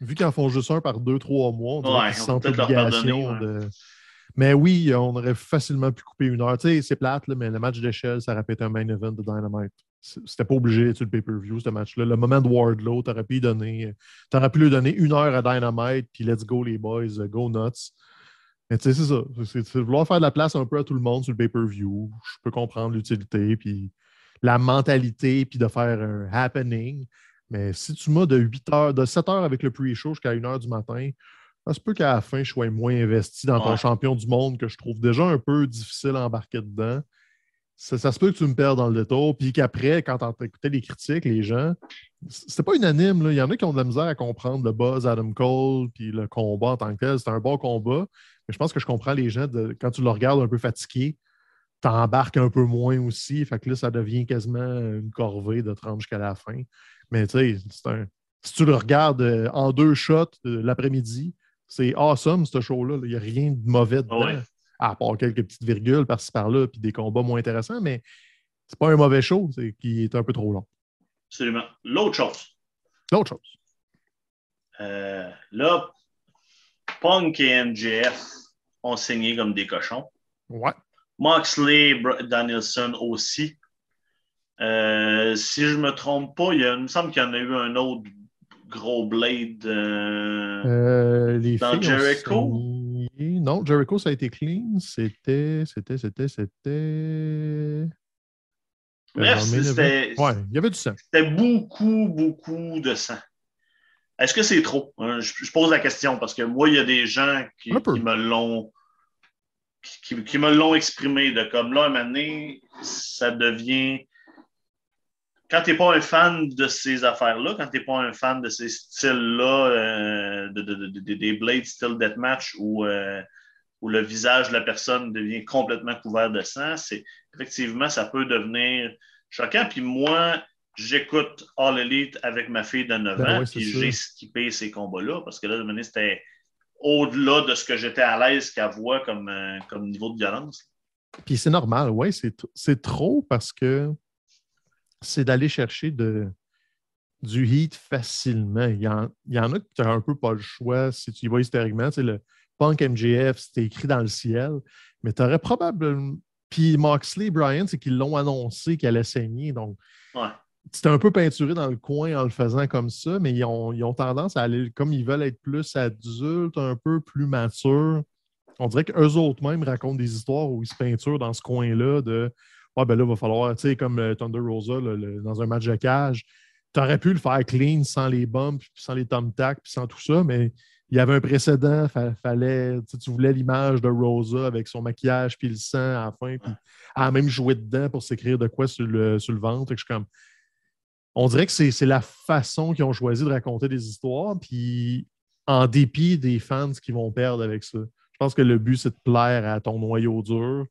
Vu qu'ils en font juste un par deux, trois mois, on ouais, l'obligation de. Mais oui, on aurait facilement pu couper une heure. Tu sais, c'est plate, mais le match d'échelle, ça être un main event de Dynamite. C'était pas obligé d'être le pay-per-view, ce match-là. Le moment de Wardlow, tu aurais pu lui donner, aurais pu lui donner une heure à Dynamite, puis let's go les boys, go nuts. Mais tu sais, c'est ça. C'est vouloir faire de la place un peu à tout le monde sur le pay-per-view. Je peux comprendre l'utilité, puis la mentalité, puis de faire un happening. Mais si tu m'as de 8 heures, de 7 heures avec le pre-show jusqu'à 1 heure du matin, ça se peut qu'à la fin, je sois moins investi dans ton champion du monde que je trouve déjà un peu difficile à embarquer dedans. Ça, se peut que tu me perds dans le détour, puis qu'après, quand tu écoutais les critiques, les gens, c'était pas unanime. Il y en a qui ont de la misère à comprendre le buzz Adam Cole, puis le combat en tant que tel. C'était un bon combat, mais je pense que je comprends les gens, quand tu le regardes un peu fatigué, tu embarques un peu moins aussi. Fait que là, ça devient quasiment une corvée de te rendre jusqu'à la fin. Mais tu sais, si tu le regardes euh, en deux shots l'après-midi, c'est awesome, ce show-là. Il n'y a rien de mauvais dedans, à part quelques petites virgules par-ci par-là, puis des combats moins intéressants, mais c'est pas un mauvais show, c'est qui est un peu trop long. Absolument. L'autre chose. L'autre chose. Euh, là, Punk et MJF ont signé comme des cochons. Ouais. Moxley, Danielson aussi. Euh, si je ne me trompe pas, il, me semble qu'il y en a eu un autre gros blade euh, euh, dans Jericho. Non, Jericho, ça a été clean. C'était, c'était, c'était, c'était. Bref, c'était. Ouais, il y avait du sang. C'était beaucoup, beaucoup de sang. Est-ce que c'est trop? Hein, je, pose la question parce que moi, il y a des gens qui, me l'ont. Qui, qui, me l'ont exprimé de comme là, à un moment donné, ça devient quand tu n'es pas un fan de ces affaires-là, quand tu n'es pas un fan de ces styles-là, euh, de, des Blades style deathmatch où, euh, où le visage de la personne devient complètement couvert de sang, c'est effectivement, ça peut devenir choquant. Puis moi, j'écoute All Elite avec ma fille de 9 ben ans, puis j'ai skippé ces combats-là parce que là, c'était au-delà de ce que j'étais à l'aise qu'à voir comme, euh, comme niveau de violence. Puis c'est normal, oui, c'est trop parce que c'est d'aller chercher de, du heat facilement. Il y, en, a qui n'ont un peu pas le choix si tu y vas historiquement. Tu le Punk MGF, c'était écrit dans le ciel, mais tu aurais probablement. Puis Moxley et Brian, c'est qu'ils l'ont annoncé qu'elle allait saigner. Donc, c'était un peu peinturé dans le coin en le faisant comme ça, mais ils ont, ils ont tendance à aller, comme ils veulent être plus adultes, un peu plus matures. On dirait qu'eux autres même racontent des histoires où ils se peinturent dans ce coin-là de ouais, ben là, il va falloir, tu sais, comme euh, Thunder Rosa dans un match de cage, tu aurais pu le faire clean sans les bumps, sans les thumbtacks, puis sans tout ça, mais il y avait un précédent, fallait, tu voulais l'image de Rosa avec son maquillage puis le sang à la fin, puis elle a même joué dedans pour s'écrire de quoi sur le, sur le ventre. je comme, on dirait que c'est la façon qu'ils ont choisi de raconter des histoires, puis en dépit des fans qui vont perdre avec ça. Je pense que le but, c'est de plaire à ton noyau dur,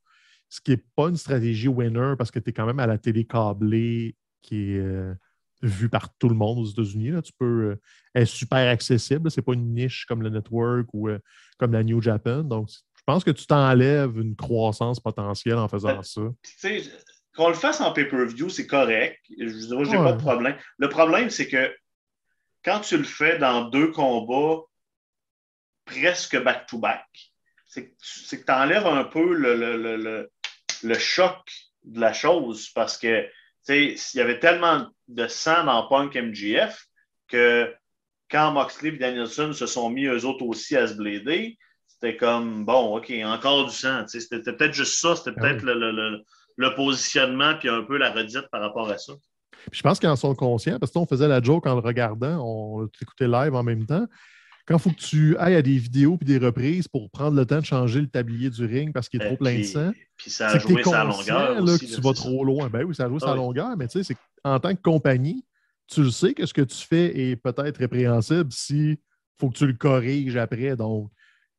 ce qui n'est pas une stratégie winner parce que tu es quand même à la télé câblée qui est euh, vue par tout le monde aux États-Unis. Tu peux euh, être super accessible. Ce n'est pas une niche comme le network ou euh, comme la New Japan. Donc, je pense que tu t'enlèves une croissance potentielle en faisant ça. Qu'on le fasse en pay-per-view, c'est correct. Je n'ai pas de problème. Le problème, c'est que quand tu le fais dans deux combats presque back-to-back, c'est que tu enlèves un peu le, le choc de la chose parce que il y avait tellement de sang dans Punk MGF que quand Moxley et Danielson se sont mis eux autres aussi à se blader, c'était comme bon, OK, encore du sang. C'était peut-être juste ça, c'était ah peut-être le, positionnement puis un peu la redite par rapport à ça. je pense qu'ils en sont conscients parce qu'on faisait la joke en le regardant, on écoutait live en même temps quand il faut que tu ailles à des vidéos puis des reprises pour prendre le temps de changer le tablier du ring parce qu'il est trop plein de sang, puis ça a joué sa longueur. Là, que tu vas trop loin. Ben oui, ça a joué sa longueur, mais tu sais, en tant que compagnie, tu le sais que ce que tu fais est peut-être répréhensible si faut que tu le corriges après. Donc,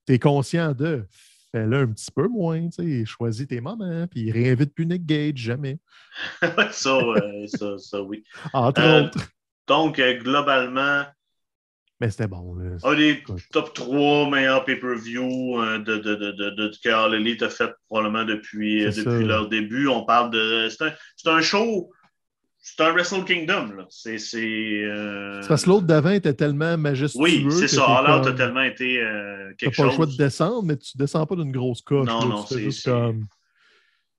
tu es conscient de fais-le un petit peu moins, tu sais, choisis tes moments, puis réinvite plus Nick Gage, jamais. ça, ça, ça, oui. Entre euh, autres. Donc, euh, globalement, Mais c'était bon. là. un des top 3 meilleurs pay-per-view euh, de, de, de, de, de- que All Elite a fait probablement depuis, euh, depuis leur début. On parle de. C'est un, c'est un show. C'est un Wrestle Kingdom. là. C'est. c'est, euh, C'est parce que l'autre d'avant était tellement majestueux. Oui, c'est ça. All Out a tellement été euh, T'as quelque pas le chose. choix de descendre, mais tu descends pas d'une grosse coche. Non, là. non, Tu c'est- comme.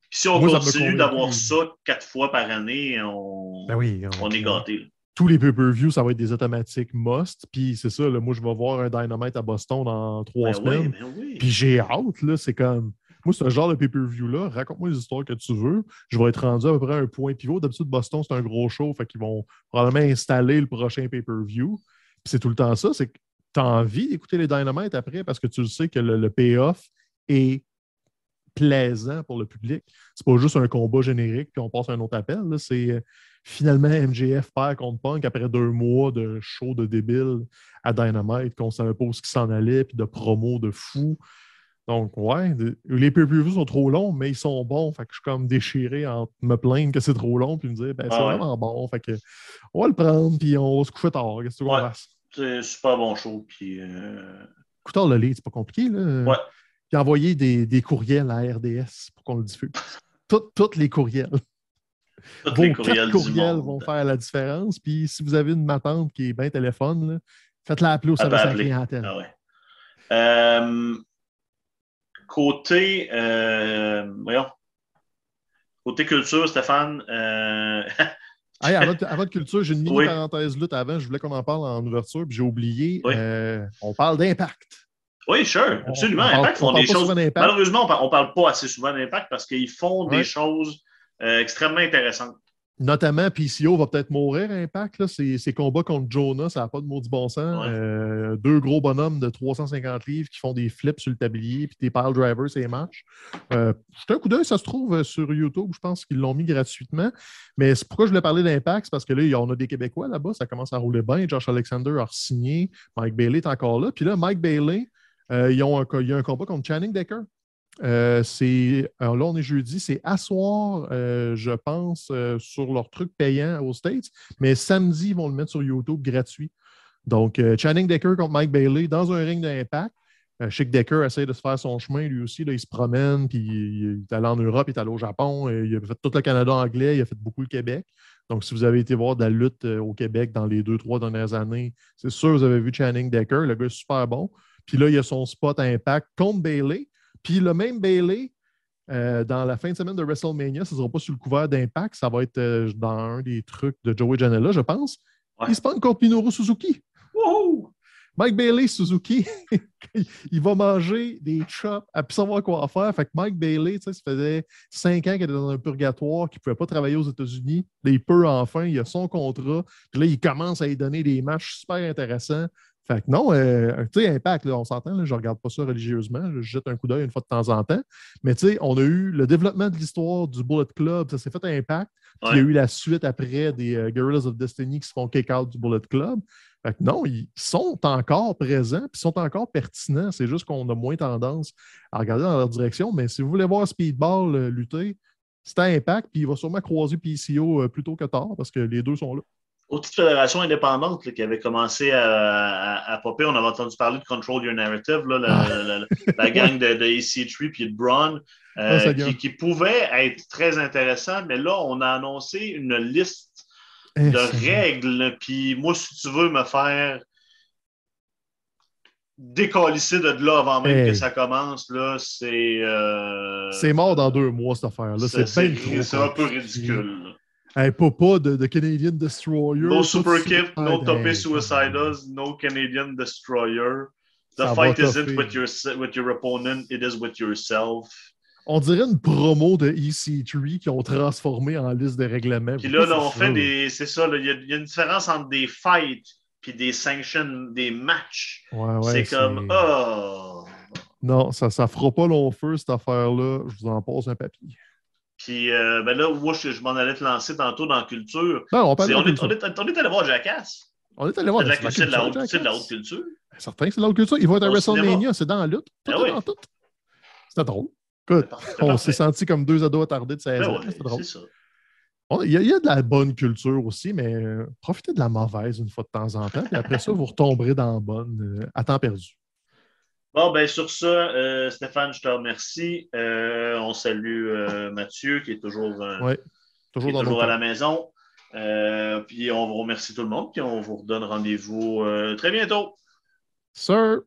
Puis si on Moi, continue d'avoir ça quatre fois par année, on, Ben oui, on est gâtés. Tous les pay-per-views, ça va être des automatiques must. Puis c'est ça, là, moi, je vais voir un Dynamite à Boston dans trois Ben semaines. oui, ben oui. Puis j'ai hâte, là. C'est comme. Moi, ce genre de pay-per-view-là, raconte-moi les histoires que tu veux. Je vais être rendu à peu près à un point pivot. D'habitude, Boston, c'est un gros show. Fait qu'ils vont probablement installer le prochain pay-per-view. Puis c'est tout le temps ça. C'est que tu as envie d'écouter les Dynamite après parce que tu le sais que le, le payoff est plaisant pour le public. C'est pas juste un combat générique puis on passe à un autre appel. C'est euh, finalement MJF perd contre Punk après deux mois de show de débile à Dynamite qu'on savait pas où ce qui s'en allait puis de promos de fou. Donc, ouais, les pay-per-views sont trop longs, mais ils sont bons. Fait que je suis comme déchiré en me plaindre que c'est trop long, puis me dire, ben, c'est Ah ouais. vraiment bon. Fait que, on va le prendre, puis on va se coucher tard. Qu'est-ce que tu Ouais. C'est un super bon show. Puis, euh, Écoute, le lit, c'est pas compliqué, là. Ouais. Puis envoyer des, des courriels à RDS pour qu'on le diffuse. Tout- Tous les courriels. tous Vos les courriels, courriels vont faire la différence. Puis si vous avez une matante qui est bien téléphone, faites-la appeler au service à la clientèle. Ah ouais. Euh, côté, euh, voyons, côté culture, Stéphane, euh, Hey, avant de culture, j'ai une mini Oui. parenthèse lutte avant. Je voulais qu'on en parle en ouverture, puis j'ai oublié. Oui. Euh, on parle d'impact. Oui, sure, On- absolument. on Impact on font des choses. Malheureusement, on ne parle pas assez souvent d'impact parce qu'ils font Ouais. des choses euh, extrêmement intéressantes. Notamment, PCO va peut-être mourir à Impact. Là. Ses, ses combats contre Jonah, ça n'a pas de maudit bon sens. Ouais. Euh, deux gros bonhommes de 350 livres qui font des flips sur le tablier, puis des pile drivers, ces matchs. Euh, Jetez un coup d'œil, ça se trouve euh, sur YouTube. Je pense qu'ils l'ont mis gratuitement. Mais c'est pourquoi je voulais parler d'Impact, c'est parce que là, il y en a des Québécois là-bas. Ça commence à rouler bien. Josh Alexander a signé. Mike Bailey est encore là. Puis là, Mike Bailey, co- il y a un combat contre Channing Decker. Euh, c'est, alors là, on est jeudi, c'est à soir, euh, je pense, euh, sur leur truc payant aux States, mais samedi, ils vont le mettre sur YouTube gratuit. Donc, euh, Channing Decker contre Mike Bailey dans un ring d'impact. Euh, que Decker essaie de se faire son chemin, lui aussi. Là, il se promène, puis il, est allé en Europe, il est allé au Japon, euh, il a fait tout le Canada anglais, il a fait beaucoup le Québec. Donc, si vous avez été voir de la lutte euh, au Québec dans les deux, trois dernières années, c'est sûr que vous avez vu Channing Decker. Le gars est super bon. Puis là, il y a son spot à impact contre Bailey. Puis le même Bailey, euh, dans la fin de semaine de WrestleMania, ça ne sera pas sur le couvert d'impact, ça va être euh, dans un des trucs de Joey Janela, je pense. Ouais. Il se prend contre Minoru Suzuki. Wouhou! Mike Bailey, Suzuki, il va manger des chops à plus savoir quoi faire. Fait que Mike Bailey, tu sais, ça faisait cinq ans qu'il était dans un purgatoire, qu'il ne pouvait pas travailler aux États-Unis. Là, il peut enfin, il a son contrat. Puis là, il commence à y donner des matchs super intéressants. Fait que non, euh, tu sais, Impact, là, on s'entend, je ne regarde pas ça religieusement, je jette un coup d'œil une fois de temps en temps. Mais tu sais, on a eu le développement de l'histoire du Bullet Club, ça s'est fait à Impact. Puis il y a eu la suite après des euh, Guerrillas of Destiny qui se font kick-out du Bullet Club. Fait que non, ils sont encore présents, puis ils sont encore pertinents. C'est juste qu'on a moins tendance à regarder dans leur direction. Mais si vous voulez voir Speedball euh, lutter, c'est à Impact, puis il va sûrement croiser PCO euh, plus tôt que tard parce que les deux sont là. Autre fédération indépendante là, qui avait commencé à, à, à popper, on avait entendu parler de Control Your Narrative, là, la, Ah. la- la- la gang de, de EC3 puis de Braun, euh, Ah, vient. qui, qui pouvait être très intéressant, mais là, on a annoncé une liste Eh, de règles. Puis moi, si tu veux me faire décalisser de là avant même Hey. que ça commence, là, c'est. euh, C'est mort dans deux mois, cette affaire-là. C'est un peu ridicule. Pas de, de Canadian Destroyer. No super kit, no topé ben, suicidas, no Canadian destroyer. The Ça fight isn't with your, with your opponent, it is with yourself. On dirait une promo de EC3 qui ont transformé en liste de règlements. Puis là, là, on fait ça, des. C'est ça, il y, a- il y a une différence entre des fights puis des sanctions, des matchs. Ouais, ouais, c'est comme. Oh! Non, ça ne fera pas long feu, cette affaire-là. Je vous en passe un papier. Puis euh, ben là, moi, je, je m'en allais te lancer tantôt dans la culture. Non, on, parle C'est- de on, est, on, est, on est allé voir Jackass. On est allé voir la, c'est de la haute, culture, c'est de la Jackass. haute culture. Certain que c'est de la haute culture. Il va être à WrestleMania, c'est dans la lutte. Tout est oui. dans tout. C'était drôle. Écoute, on s'est senti comme deux ados attardés de 16 Ben ans. ouais, C'était drôle. c'est ça. Il y, a, de la bonne culture aussi, mais euh, profitez de la mauvaise une fois de temps en temps. Puis après ça, vous retomberez dans la bonne euh, à temps perdu. Bon, ben sur ça, euh, Stéphane, je te remercie. on salue Mathieu, qui est toujours, toujours, à la maison. puis on vous remercie tout le monde, puis on vous redonne rendez-vous très bientôt. Sir.